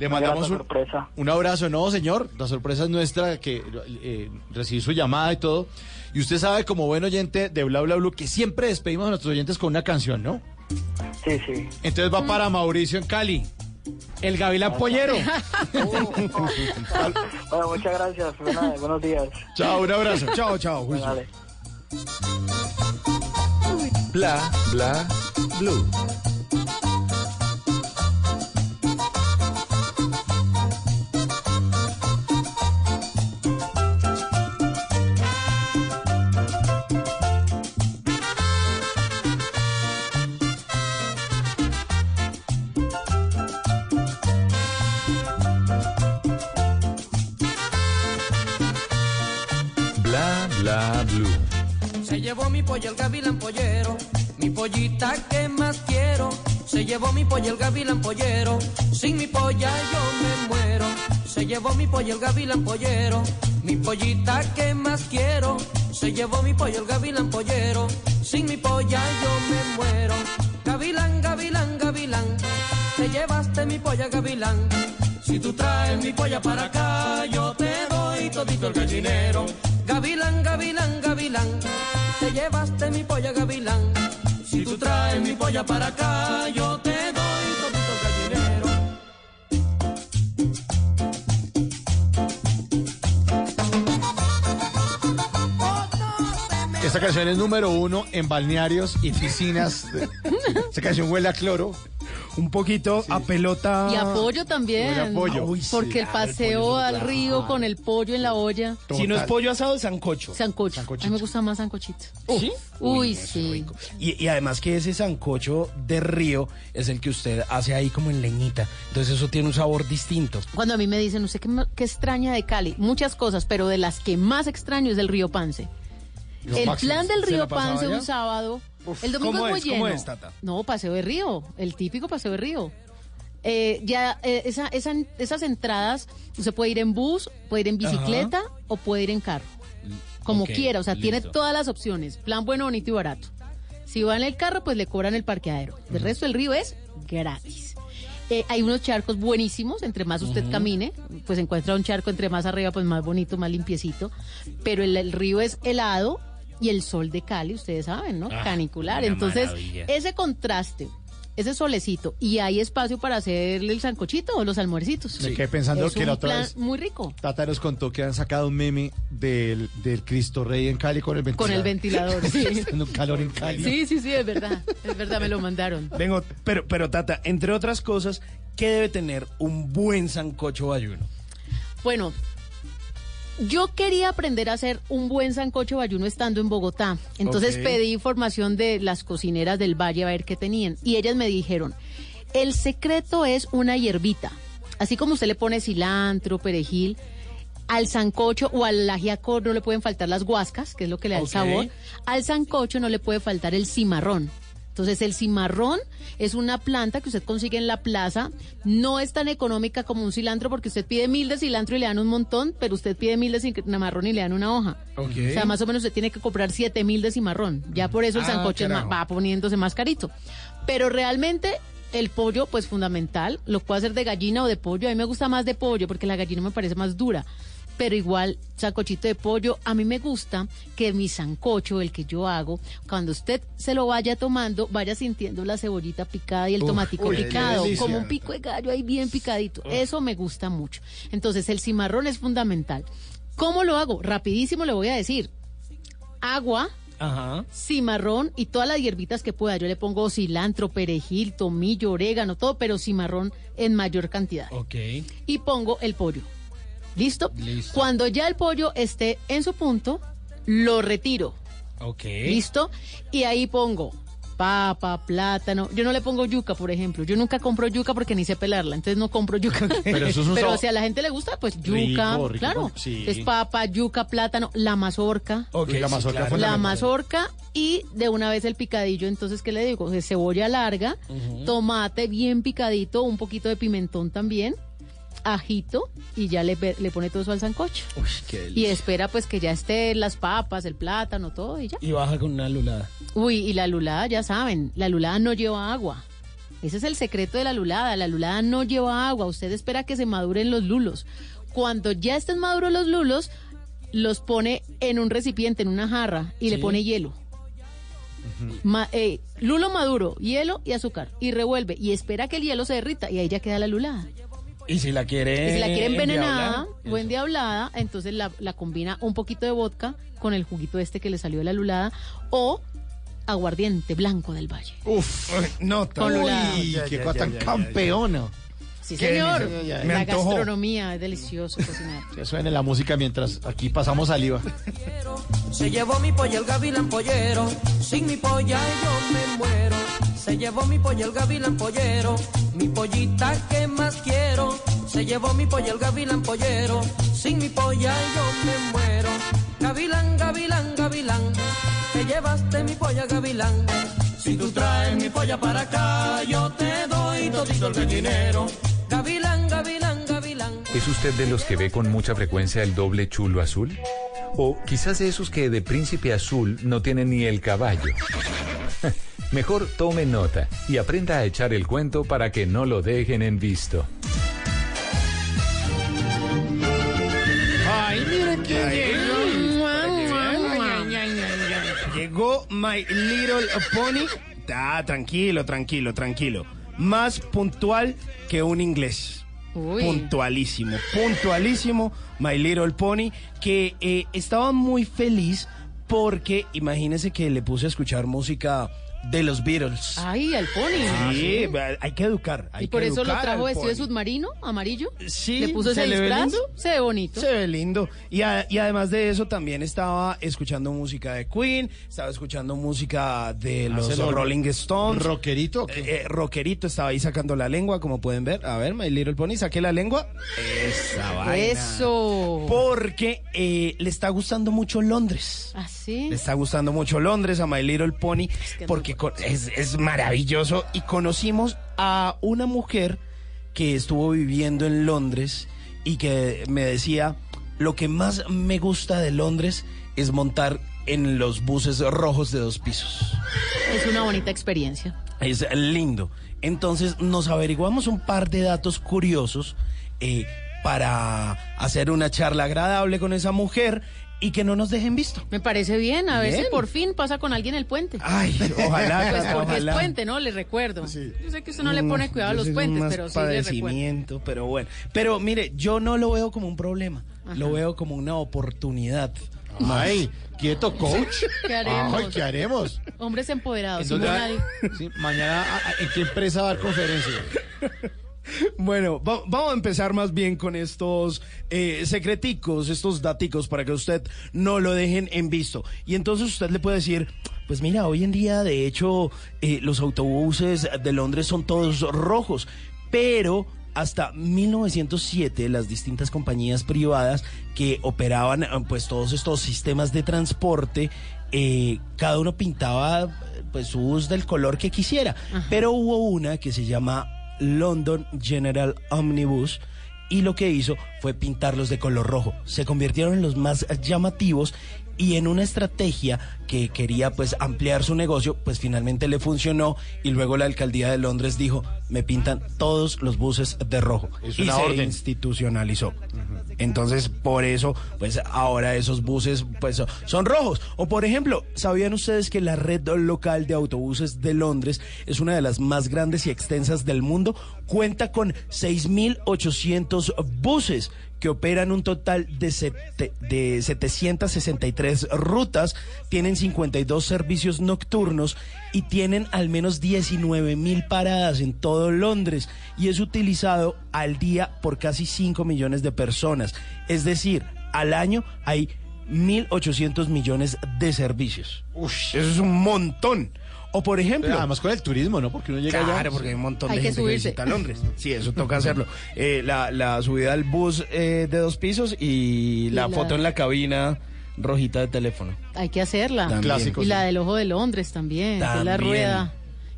Le mandamos un, sorpresa. un abrazo. No, señor, la sorpresa es nuestra, que eh, recibí su llamada y todo. Y usted sabe, como buen oyente de Bla Bla Blue, que siempre despedimos a nuestros oyentes con una canción, ¿no? Sí, sí. Entonces va para Mauricio en Cali. El gavilán pollero. Bueno, muchas gracias. Buenos días. Chao, un abrazo. Chao, chao, juicio. Dale. Bla, bla, blue. Llevó mi pollo el gavilán pollero, mi pollita que más quiero. Se llevó mi pollo el gavilán pollero, sin mi polla yo me muero. Se llevó mi pollo el gavilán pollero, mi pollita que más quiero. Se llevó mi pollo el gavilán pollero, sin mi polla yo me muero. Gavilán, gavilán, gavilán, te llevaste mi polla gavilán. Si tú traes mi polla para acá, yo te doy todito el gallinero. Gavilán, gavilán, gavilán, te llevaste mi polla gavilán. Si tú traes mi polla para acá, yo te doy todito el gallinero. Esta canción es número uno en balnearios y piscinas. Esta canción huele a cloro. Un poquito a pelota. Y apoyo también. Huele a pollo. Uy, Porque el paseo pollo al río con el pollo en la olla. Si no es pollo asado, es sancocho. Sancocho. A mí me gusta más sancochito. ¿Sí? Uy, sí. Y, y además que ese sancocho de río es el que usted hace ahí como en leñita. Entonces eso tiene un sabor distinto. Cuando a mí me dicen, ¿usted qué, qué extraña de Cali? Muchas cosas, pero de las que más extraño es el río Pance. Los el máximos. plan del ¿Se la río Pance un sábado. El domingo ¿cómo es muy es? ¿Cómo lleno. es, Tata? No, paseo de río, el típico paseo de río. Eh, ya eh, esa- esa- esas entradas, usted puede ir en bus, puede ir en bicicleta o puede ir en carro. Como quiera, o sea, tiene todas las opciones. Plan bueno, bonito y barato. Si va en el carro, pues le cobran el parqueadero. El resto del río es gratis. Eh, hay unos charcos buenísimos, entre más usted camine, pues encuentra un charco entre más arriba, pues más bonito, más limpiecito. Pero el, el río es helado y el sol de Cali, ustedes saben, ¿no? Ah, Canicular. Entonces, maravilla. ese contraste, ese solecito, y hay espacio para hacerle el sancochito o los almuercitos. Me quedé pensando es que la otra plan vez muy rico. Tata nos contó que han sacado un meme del, del Cristo Rey en Cali con el ventilador. Con el ventilador, sí. Un calor en Cali. Sí, sí, sí, es verdad. Es verdad, me lo mandaron. Vengo, pero, pero Tata, entre otras cosas, ¿qué debe tener un buen sancocho bayuno? Bueno, yo quería aprender a hacer un buen sancocho bayuno estando en Bogotá. Entonces pedí información de las cocineras del valle a ver qué tenían. Y ellas me dijeron, el secreto es una hierbita. Así como usted le pone cilantro, perejil, al sancocho o al ajiaco no le pueden faltar las guascas, que es lo que le da el sabor. Al sancocho no le puede faltar el cimarrón. Entonces el cimarrón es una planta que usted consigue en la plaza. No es tan económica como un cilantro porque usted pide mil de cilantro y le dan un montón, pero usted pide mil de cimarrón y le dan una hoja. O sea, más o menos usted tiene que comprar siete mil de cimarrón. Ya por eso el Ah, sancocho va poniéndose más carito. Pero realmente el pollo, pues fundamental, lo puede hacer de gallina o de pollo. A mí me gusta más de pollo porque la gallina me parece más dura. Pero igual, sancochito de pollo, a mí me gusta que mi sancocho, el que yo hago, cuando usted se lo vaya tomando, vaya sintiendo la cebollita picada y el Uf, tomatico uy, picado, como un pico de gallo ahí bien picadito. Eso me gusta mucho. Entonces, el cimarrón es fundamental. ¿Cómo lo hago? Rapidísimo le voy a decir. Agua, Ajá. cimarrón y todas las hierbitas que pueda. Yo le pongo cilantro, perejil, tomillo, orégano, todo, pero cimarrón en mayor cantidad. Ok. Y pongo el pollo. ¿Listo? Listo. Cuando ya el pollo esté en su punto, lo retiro. Ok. ¿Listo? Y ahí pongo papa, plátano. Yo no le pongo yuca, por ejemplo. Yo nunca compro yuca porque ni sé pelarla, entonces no compro yuca. Pero eso es un sabor- si a la gente le gusta, pues yuca, Rico, rico, claro. sí. Es papa, yuca, plátano, la mazorca. Ok, La sí, mazorca claro. La mazorca y de una vez el picadillo. Entonces, ¿qué le digo? De cebolla larga, tomate bien picadito, un poquito de pimentón también, ajito y ya le, le pone todo eso al sancocho. Uy, qué Y espera pues que ya estén las papas, el plátano, todo y ya. Y baja con una lulada. Uy, y la lulada, ya saben, la lulada no lleva agua. Ese es el secreto de la lulada. La lulada no lleva agua. Usted espera que se maduren los lulos. Cuando ya estén maduros los lulos, los pone en un recipiente, en una jarra, y le pone hielo. Ma- eh, lulo maduro, hielo y azúcar. Y revuelve. Y espera que el hielo se derrita. Y ahí ya queda la lulada. Y si la quiere. Y si la quiere envenenada o endiablada, entonces la, la combina un poquito de vodka con el juguito este que le salió de la lulada. O aguardiente blanco del valle. Uf, no, Con lulada. Uy, Ya, qué ya, cosa ya, tan ya, ya, campeona. Sí, Qué señor. Me La antojó. gastronomía es delicioso cocinar. Que suene la música mientras aquí pasamos saliva. Se llevó mi polla el gavilán pollero, sin mi polla yo me muero. Se llevó mi polla el gavilán pollero, mi pollita que más quiero. Se llevó mi polla el gavilán pollero, sin mi polla yo me muero. Gavilán, gavilán, gavilán, te llevaste mi polla gavilán. Si tú traes mi polla para acá, yo te doy todito el dinero. Gavilán, gavilán, gavilán. ¿Es usted de los que ve con mucha frecuencia el doble chulo azul? O quizás de esos que de príncipe azul no tienen ni el caballo. Mejor tome nota y aprenda a echar el cuento para que no lo dejen en visto. Llegó. My Little Pony. Ah, tranquilo, tranquilo, tranquilo. Más puntual que un inglés. Uy. Puntualísimo, puntualísimo, My Little Pony, que eh, estaba muy feliz porque imagínese que le puse a escuchar música de los Beatles. Ay, al pony. Sí, hay que educar. hay Y por que eso lo trajo vestido de submarino, amarillo. Sí, Le puso ese ¿se le ve disfraz. Se ve bonito. Se ve lindo. Y, a- y además de eso, también estaba escuchando música de Queen, estaba escuchando música de los Hace lo- Rolling Stones. ¿Rockerito Eh, eh, rockerito estaba ahí sacando la lengua, como pueden ver. A ver, My Little Pony, saqué la lengua. Esa vaina. Eso. Porque eh, le está gustando mucho Londres. ¿Ah, sí? Le está gustando mucho Londres a My Little Pony que porque es maravilloso. Y conocimos a una mujer que estuvo viviendo en Londres y que me decía, lo que más me gusta de Londres es montar en los buses rojos de dos pisos. Es una bonita experiencia. Es lindo. Entonces nos averiguamos un par de datos curiosos eh, para hacer una charla agradable con esa mujer y que no nos dejen visto. Me parece bien. A ver Bien. si por fin pasa con alguien el puente. Ay, ojalá, Pues porque ojalá. es puente, ¿no? Le recuerdo. Yo sé que usted no le pone cuidado a los puentes, más pero sí le recuerdo. padecimiento, pero bueno. Pero mire, yo no lo veo como un problema, lo veo como una oportunidad. Ay, quieto, coach. ¿Qué haremos? Ay, ¿qué haremos? Hombres empoderados. ¿En dónde Simón va- Nadie. Sí, mañana, ¿a- a- ¿en qué empresa va a dar conferencia? Bueno, va- vamos a empezar más bien con estos eh, secreticos, estos daticos para que usted no lo dejen en visto. Y entonces usted le puede decir, pues mira, hoy en día de hecho eh, los autobuses de Londres son todos rojos, pero hasta 1907 las distintas compañías privadas que operaban eh, pues todos estos sistemas de transporte eh, cada uno pintaba pues su bus del color que quisiera pero hubo una que se llama London General Omnibus y lo que hizo fue pintarlos de color rojo. Se convirtieron en los más llamativos y en una estrategia que quería pues ampliar su negocio, pues finalmente le funcionó y luego la alcaldía de Londres dijo, me pintan todos los buses de rojo Es y una se orden. institucionalizó. Entonces, por eso, pues ahora esos buses pues so- son rojos. O por ejemplo, ¿sabían ustedes que la red local de autobuses de Londres es una de las más grandes y extensas del mundo? Cuenta con 6.800 buses que operan un total de, sete- de 763 rutas, tienen 52 servicios nocturnos y tienen al menos 19 mil paradas en todo Londres y es utilizado al día por casi 5 millones de personas. Es decir, al año hay 1.800 millones de servicios. Eso es un montón. O por ejemplo... Además con el turismo, ¿no? Porque uno llega allá. Claro, porque hay un montón Hay de que gente subirse. que visita Londres. Sí, eso toca hacerlo. Eh, la, la subida al bus eh, de dos pisos y la, la- foto en la cabina rojita de teléfono. Hay que hacerla. También. Clásico, y sí. la del ojo de Londres también, la rueda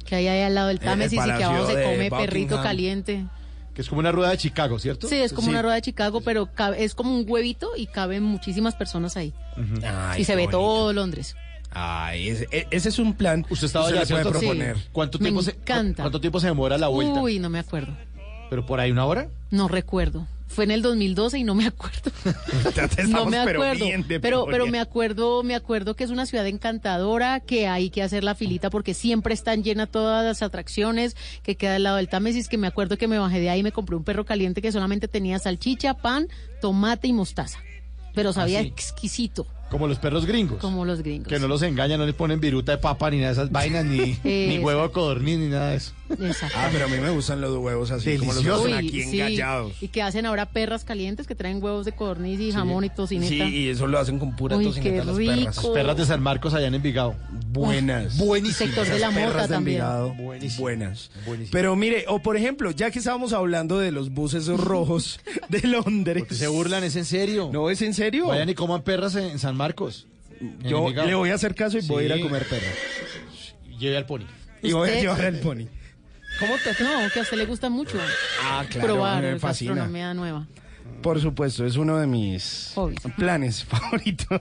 que hay ahí al lado del El- Támesis y que abajo se come perrito caliente. Que es como una rueda de Chicago, ¿cierto? Sí, es como una rueda de Chicago, pero cabe- es como un huevito y caben muchísimas personas ahí. Ay, y se ve bonito. todo Londres. Ay, ese, ese es un plan. Usted estaba se le puede proponer. Sí. ¿Cuánto Me tiempo, se, encanta. ¿Cuánto tiempo se demora la vuelta? Uy, no me acuerdo. ¿Pero por ahí una hora? No recuerdo. Fue en el 2012 y no me acuerdo. Ya no me pero acuerdo. pero, pero memoria. me acuerdo, me acuerdo que es una ciudad encantadora, que hay que hacer la filita porque siempre están llenas todas las atracciones, que queda al lado del Támesis, que me acuerdo que me bajé de ahí y me compré un perro caliente que solamente tenía salchicha, pan, tomate y mostaza. Pero sabía Ah, sí. exquisito, Como los perros gringos. como los gringos. Que no los engañan, no les ponen viruta de papa ni nada de esas vainas, ni, ni huevo de codorniz, ni nada de eso. Exacto. Ah, pero a mí me gustan los huevos así, como los Delicioso. hacen aquí sí. engallados. Y que hacen ahora perras calientes que traen huevos de codorniz y jamón y tocineta. Sí, y eso lo hacen con pura Uy, tocineta qué las rico. perras. Las Perras de San Marcos allá en Envigado. Buenas. Buenísimas. Sector de la mota también. Envigado, buenas. Pero mire, o por ejemplo, ya que estábamos hablando de los buses rojos de Londres. Se burlan, ¿es en serio? No, ¿es en serio? Vayan y coman perras en, en San Marcos. en Yo Envigado. le voy a hacer caso y voy a ir a comer perras. Lleve al pony. Y voy a llevar el pony. ¿Cómo te.? No, que a usted le gusta mucho Ah, claro, probar me fascina. gastronomía nueva. Por supuesto, es uno de mis Hobbies. planes favoritos.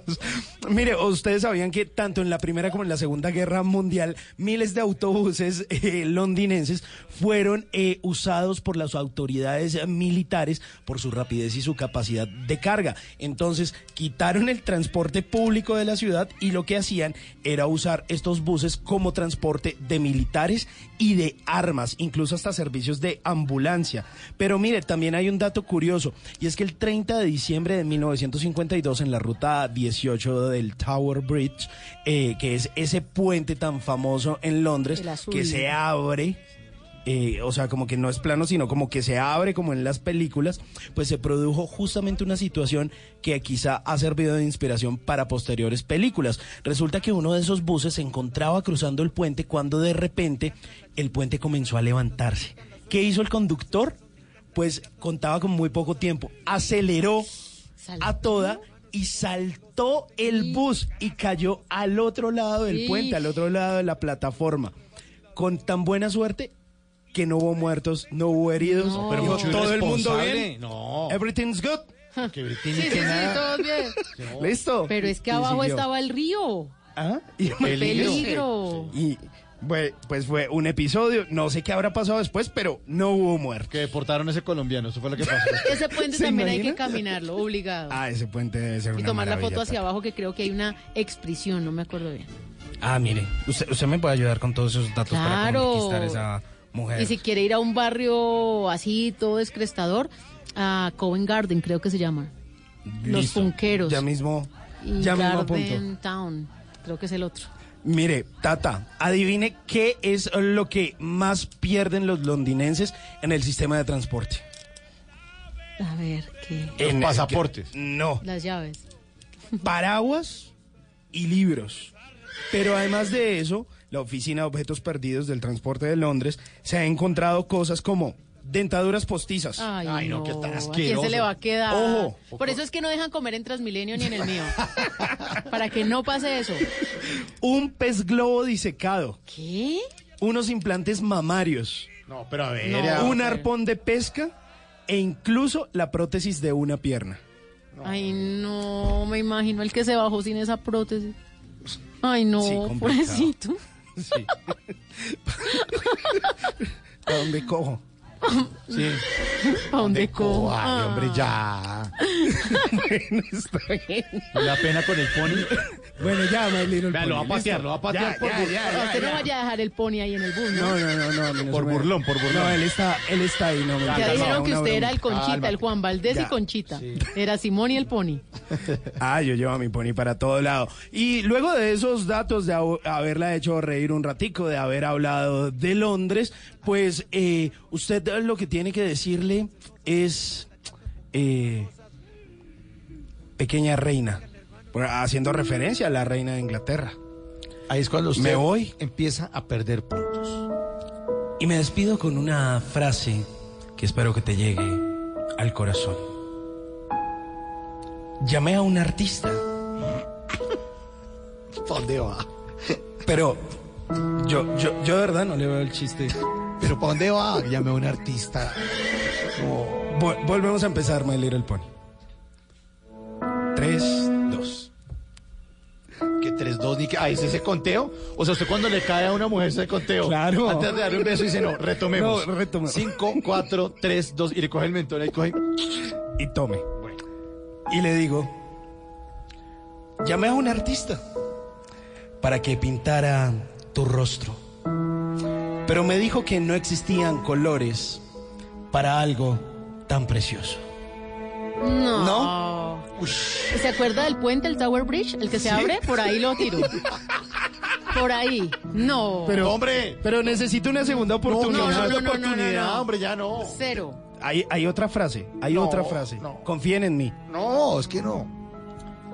Mire, ustedes sabían que tanto en la Primera como en la Segunda Guerra Mundial, miles de autobuses eh, londinenses fueron eh, usados por las autoridades militares por su rapidez y su capacidad de carga. Entonces, quitaron el transporte público de la ciudad y lo que hacían era usar estos buses como transporte de militares y de armas, incluso hasta servicios de ambulancia. Pero mire, también hay un dato curioso, y es que el 30 de diciembre de 1952 en la ruta 18 del Tower Bridge, eh, que es ese puente tan famoso en Londres, que se abre eh, o sea, como que no es plano, sino como que se abre como en las películas, pues se produjo justamente una situación que quizá ha servido de inspiración para posteriores películas. Resulta que uno de esos buses se encontraba cruzando el puente cuando de repente el puente comenzó a levantarse. ¿Qué hizo el conductor? Pues contaba con muy poco tiempo, aceleró a toda y saltó el bus y cayó al otro lado del puente, al otro lado de la plataforma. Con tan buena suerte que no hubo muertos, no hubo heridos, No. pero Mucho todo el mundo bien. No. Everything's good. Que Sí, sí, sí, todos bien. Listo. Pero es que Y abajo siguió. estaba el río. ¿Ah? Y Peligro. Y bue- pues fue un episodio, no sé qué habrá pasado después, pero no hubo muertos. Que deportaron a ese colombiano, eso fue lo que pasó. Ese puente ¿Se también hay que caminarlo, obligado. Ah, ese puente debe ser y una tomar la foto hacia Tata. abajo que creo que hay una expresión, no me acuerdo bien. Ah, mire, usted, usted me puede ayudar con todos esos datos para Claro. conquistar esa mujer. Y si quiere ir a un barrio así, todo descrestador, a Covent Garden creo que se llama. Los punqueros. Ya mismo, Y ya mismo Garden apunto. Town, creo que es el otro. Mire, Tata, adivine qué es lo que más pierden los londinenses en el sistema de transporte. A ver, ¿qué? En- pasaportes. No, Las llaves. paraguas y libros. Pero además de eso, la Oficina de Objetos Perdidos del Transporte de Londres se ha encontrado cosas como dentaduras postizas. Ay, no, qué tan ¿a quién asqueroso. se le va a quedar? Ojo. Por eso es que no dejan comer en Transmilenio ni en el mío. Para que no pase eso. Un pez globo disecado. ¿Qué? Unos implantes mamarios. No, pero a ver. No. un arpón de pesca e incluso la prótesis de una pierna. Ay, no, me imagino el que se bajó sin esa prótesis. Ay, no, Sí, pobrecito. Sí. ¿A dónde cojo? Sí. ¿A dónde cojo? Ay, hombre, ya. bueno, está bien. Me da pena con el pony. Bueno, ya, my little Vea, lo va a pony, patear, listo. lo va a patear Ya, por ya, bur- ya, ya, usted no ya. vaya a dejar el pony ahí en el bus, ¿no? No, no, no, no. Por burlón, por burlón. No, él está, él está ahí, no me Ya dijeron que una usted era broma. el Conchita, el Juan Valdés Ya. y Conchita. Era Simón y el pony. Ah, yo llevo a mi pony para todo lado. Y luego de esos datos, de hab- haberla hecho reír un ratico, de haber hablado de Londres, pues eh, usted lo que tiene que decirle es eh, pequeña reina, haciendo referencia a la reina de Inglaterra. Ahí es cuando usted Me voy. empieza a perder puntos. Y me despido con una frase que espero que te llegue al corazón. Llamé a un artista, ¿Dónde va? pero yo, yo, yo de verdad no le veo el chiste. ¿Pero para dónde va? Llame a un artista. Vol- volvemos a empezar, My Little Pony. Tres, dos. ¿Qué 3-2 ni que. Ah, ¿es ese conteo? O sea, usted cuando le cae a una mujer ese conteo. Claro. Antes de darle un beso dice, no, retomemos. No, retomemos. 5, 4, 3, 2. Y le coge el mentón y coge. y tome. Y le digo, llamé a un artista para que pintara tu rostro. Pero me dijo que no existían colores para algo tan precioso. No. ¿Se acuerda del puente, el Tower Bridge, el que se abre? Por ahí lo tiro. Por ahí. No. Pero, hombre, pero necesito una segunda oportunidad. no, no, no, no, no, no. hombre, ya no. Cero. Hay, hay otra frase, hay No, otra frase. no. Confíen en mí. No, es que no.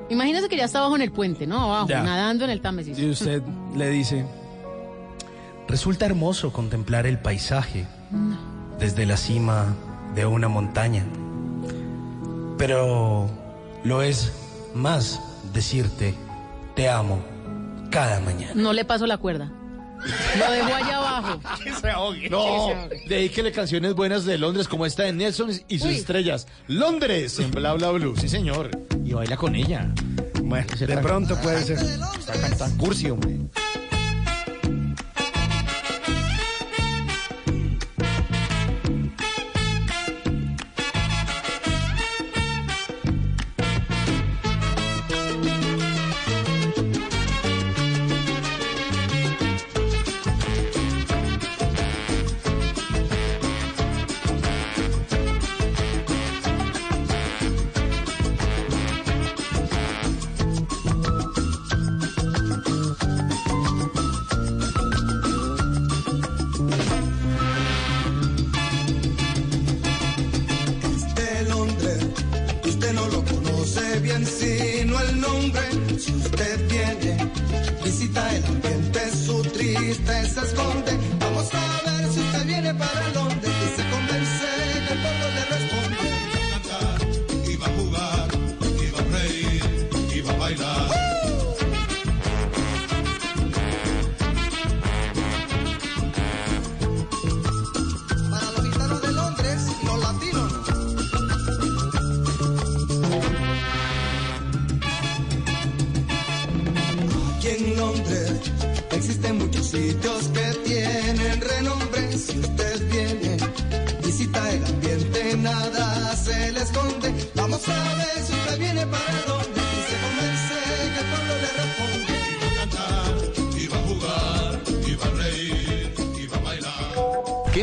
Imagínese que ya está abajo en el puente, ¿no? Abajo, Ya. nadando en el Támesis. Y usted le dice, resulta hermoso contemplar el paisaje desde la cima de una montaña. Pero lo es más decirte, te amo cada mañana. No le paso la cuerda. Lo dejo allá abajo. No, dedíquele canciones buenas de Londres como esta de Nelson y sus Uy. estrellas. Londres en Bla Bla Blue, sí señor. Y baila con ella. Bueno, de pronto puede ser. Está cantando cursi, hombre. Tristeza esconde.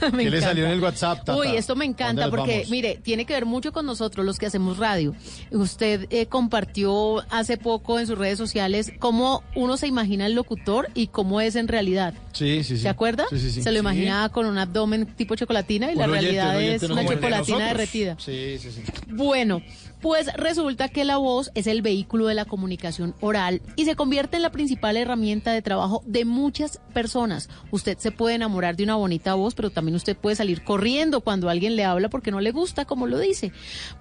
Me ¿Qué le salió en el WhatsApp, Tata? Uy, esto me ¿A encanta porque, vamos? mire, tiene que ver mucho con nosotros los que hacemos radio. Usted eh, compartió hace poco en sus redes sociales cómo uno se imagina el locutor y cómo es en realidad. Sí, sí, sí. ¿Se acuerda? Sí, sí, sí. Se lo imaginaba con un abdomen tipo chocolatina y la Un oyente, realidad un es una chocolatina derretida. Sí, sí, sí. Bueno, pues resulta que la voz es el vehículo de la comunicación oral y se convierte en la principal herramienta de trabajo de muchas personas. Usted se puede enamorar de una bonita voz, pero también usted puede salir corriendo cuando alguien le habla porque no le gusta como lo dice.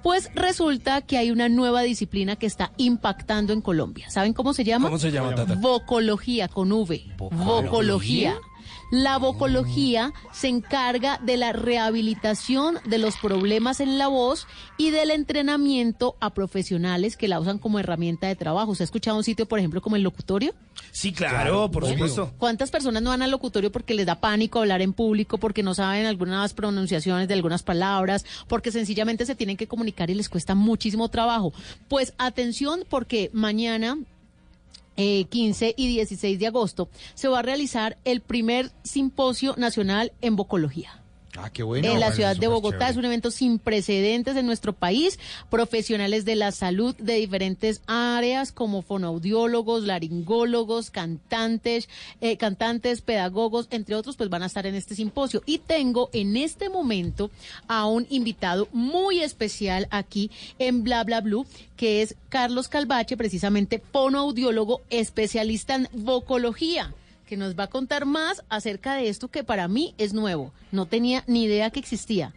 Pues resulta que hay una nueva disciplina que está impactando en Colombia. ¿Saben cómo se llama? ¿Cómo se llama, Tata? Vocología con V. Vocología. La vocología se encarga de la rehabilitación de los problemas en la voz y del entrenamiento a profesionales que la usan como herramienta de trabajo. ¿Se ha escuchado un sitio, por ejemplo, como el locutorio? Sí, claro, por supuesto. ¿Cuántas personas no van al locutorio porque les da pánico hablar en público, porque no saben algunas pronunciaciones de algunas palabras, porque sencillamente se tienen que comunicar y les cuesta muchísimo trabajo? Pues atención porque mañana eh, 15 y 16 de agosto se va a realizar el primer simposio nacional en vocología. Ah, qué bueno. en la Bueno, ciudad de Bogotá chévere. es un evento sin precedentes en nuestro país. Profesionales de la salud de diferentes áreas como fonoaudiólogos, laringólogos, cantantes, eh, cantantes, pedagogos, entre otros, pues van a estar en este simposio. Y tengo en este momento a un invitado muy especial aquí en Bla Bla Blue, que es Carlos Calvache, precisamente fonoaudiólogo especialista en vocología que nos va a contar más acerca de esto que para mí es nuevo. No tenía ni idea que existía.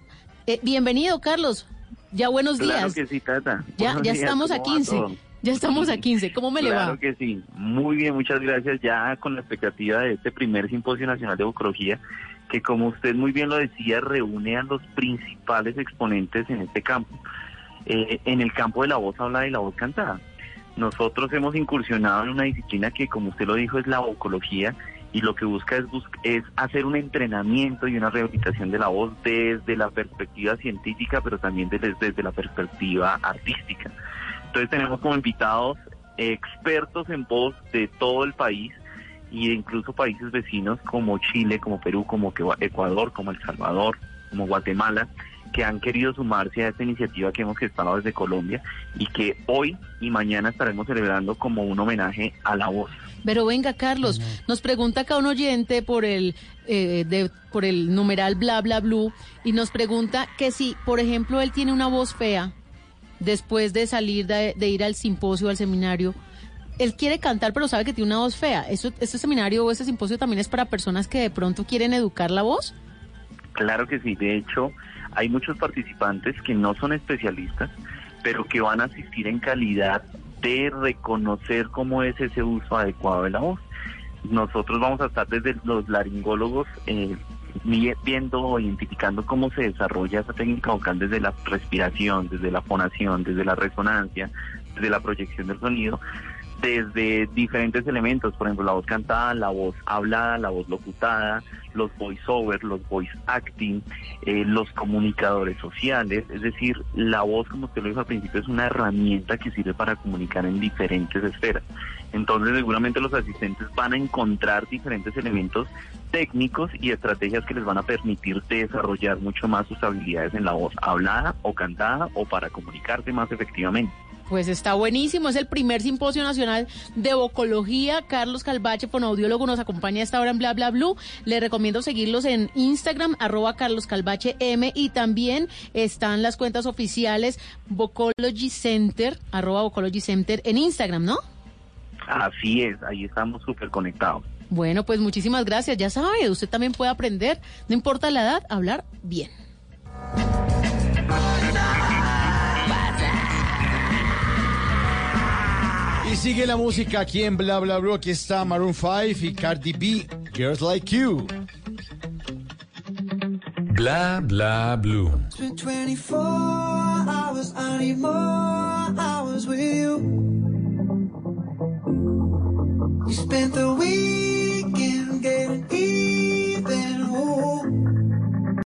Eh, bienvenido, Carlos. Ya buenos Claro días. que sí, Tata. Ya, Buenos ya días, estamos a ¿cómo va 15. todo? Ya estamos a 15. ¿Cómo me le va? Claro que sí. Muy bien, muchas gracias. Ya con la expectativa de este primer Simposio Nacional de Vocología, que como usted muy bien lo decía, reúne a los principales exponentes en este campo. Eh, en el campo de la voz hablada y la voz cantada. Nosotros hemos incursionado en una disciplina que, como usted lo dijo, es la vocología y lo que busca es, es hacer un entrenamiento y una rehabilitación de la voz desde la perspectiva científica, pero también desde, la perspectiva artística. Entonces tenemos como invitados expertos en voz de todo el país y incluso países vecinos como Chile, como Perú, como Ecuador, como El Salvador, como Guatemala, que han querido sumarse a esta iniciativa que hemos gestado desde Colombia y que hoy y mañana estaremos celebrando como un homenaje a la voz. Pero venga, Carlos, nos pregunta acá un oyente por el eh, de, por el numeral bla bla blue y nos pregunta que si, por ejemplo, él tiene una voz fea después de salir de, de ir al simposio, al seminario, él quiere cantar pero sabe que tiene una voz fea. ¿Eso, ¿Este seminario o este simposio también es para personas que de pronto quieren educar la voz? Claro que sí, de hecho hay muchos participantes que no son especialistas, pero que van a asistir en calidad de reconocer cómo es ese uso adecuado de la voz. Nosotros vamos a estar desde los laringólogos eh, viendo o identificando cómo se desarrolla esa técnica vocal desde la respiración, desde la fonación, desde la resonancia, desde la proyección del sonido, desde diferentes elementos, por ejemplo, la voz cantada, la voz hablada, la voz locutada, los voiceovers, los voice acting, eh, los comunicadores sociales, es decir, la voz, como usted lo dijo al principio, es una herramienta que sirve para comunicar en diferentes esferas. Entonces, seguramente los asistentes van a encontrar diferentes elementos técnicos y estrategias que les van a permitir desarrollar mucho más sus habilidades en la voz hablada o cantada o para comunicarse más efectivamente. Pues está buenísimo, es el primer simposio nacional de vocología. Carlos Calvache, fonoaudiólogo, nos acompaña a esta hora en Bla Bla Blue. Le recomiendo seguirlos en Instagram, arroba Carlos Calvache M, y también están las cuentas oficiales Vocology Center, arroba Vocology Center en Instagram, ¿no? Así es, ahí estamos súper conectados. Bueno, pues muchísimas gracias. Ya sabe, usted también puede aprender, no importa la edad, hablar bien. Y sigue la música aquí en Bla Bla Bla. Aquí está Maroon 5 y Cardi B, Girls Like You. Bla Bla Blue. It's been 24 hours, I need more hours with you. We spent the weekend getting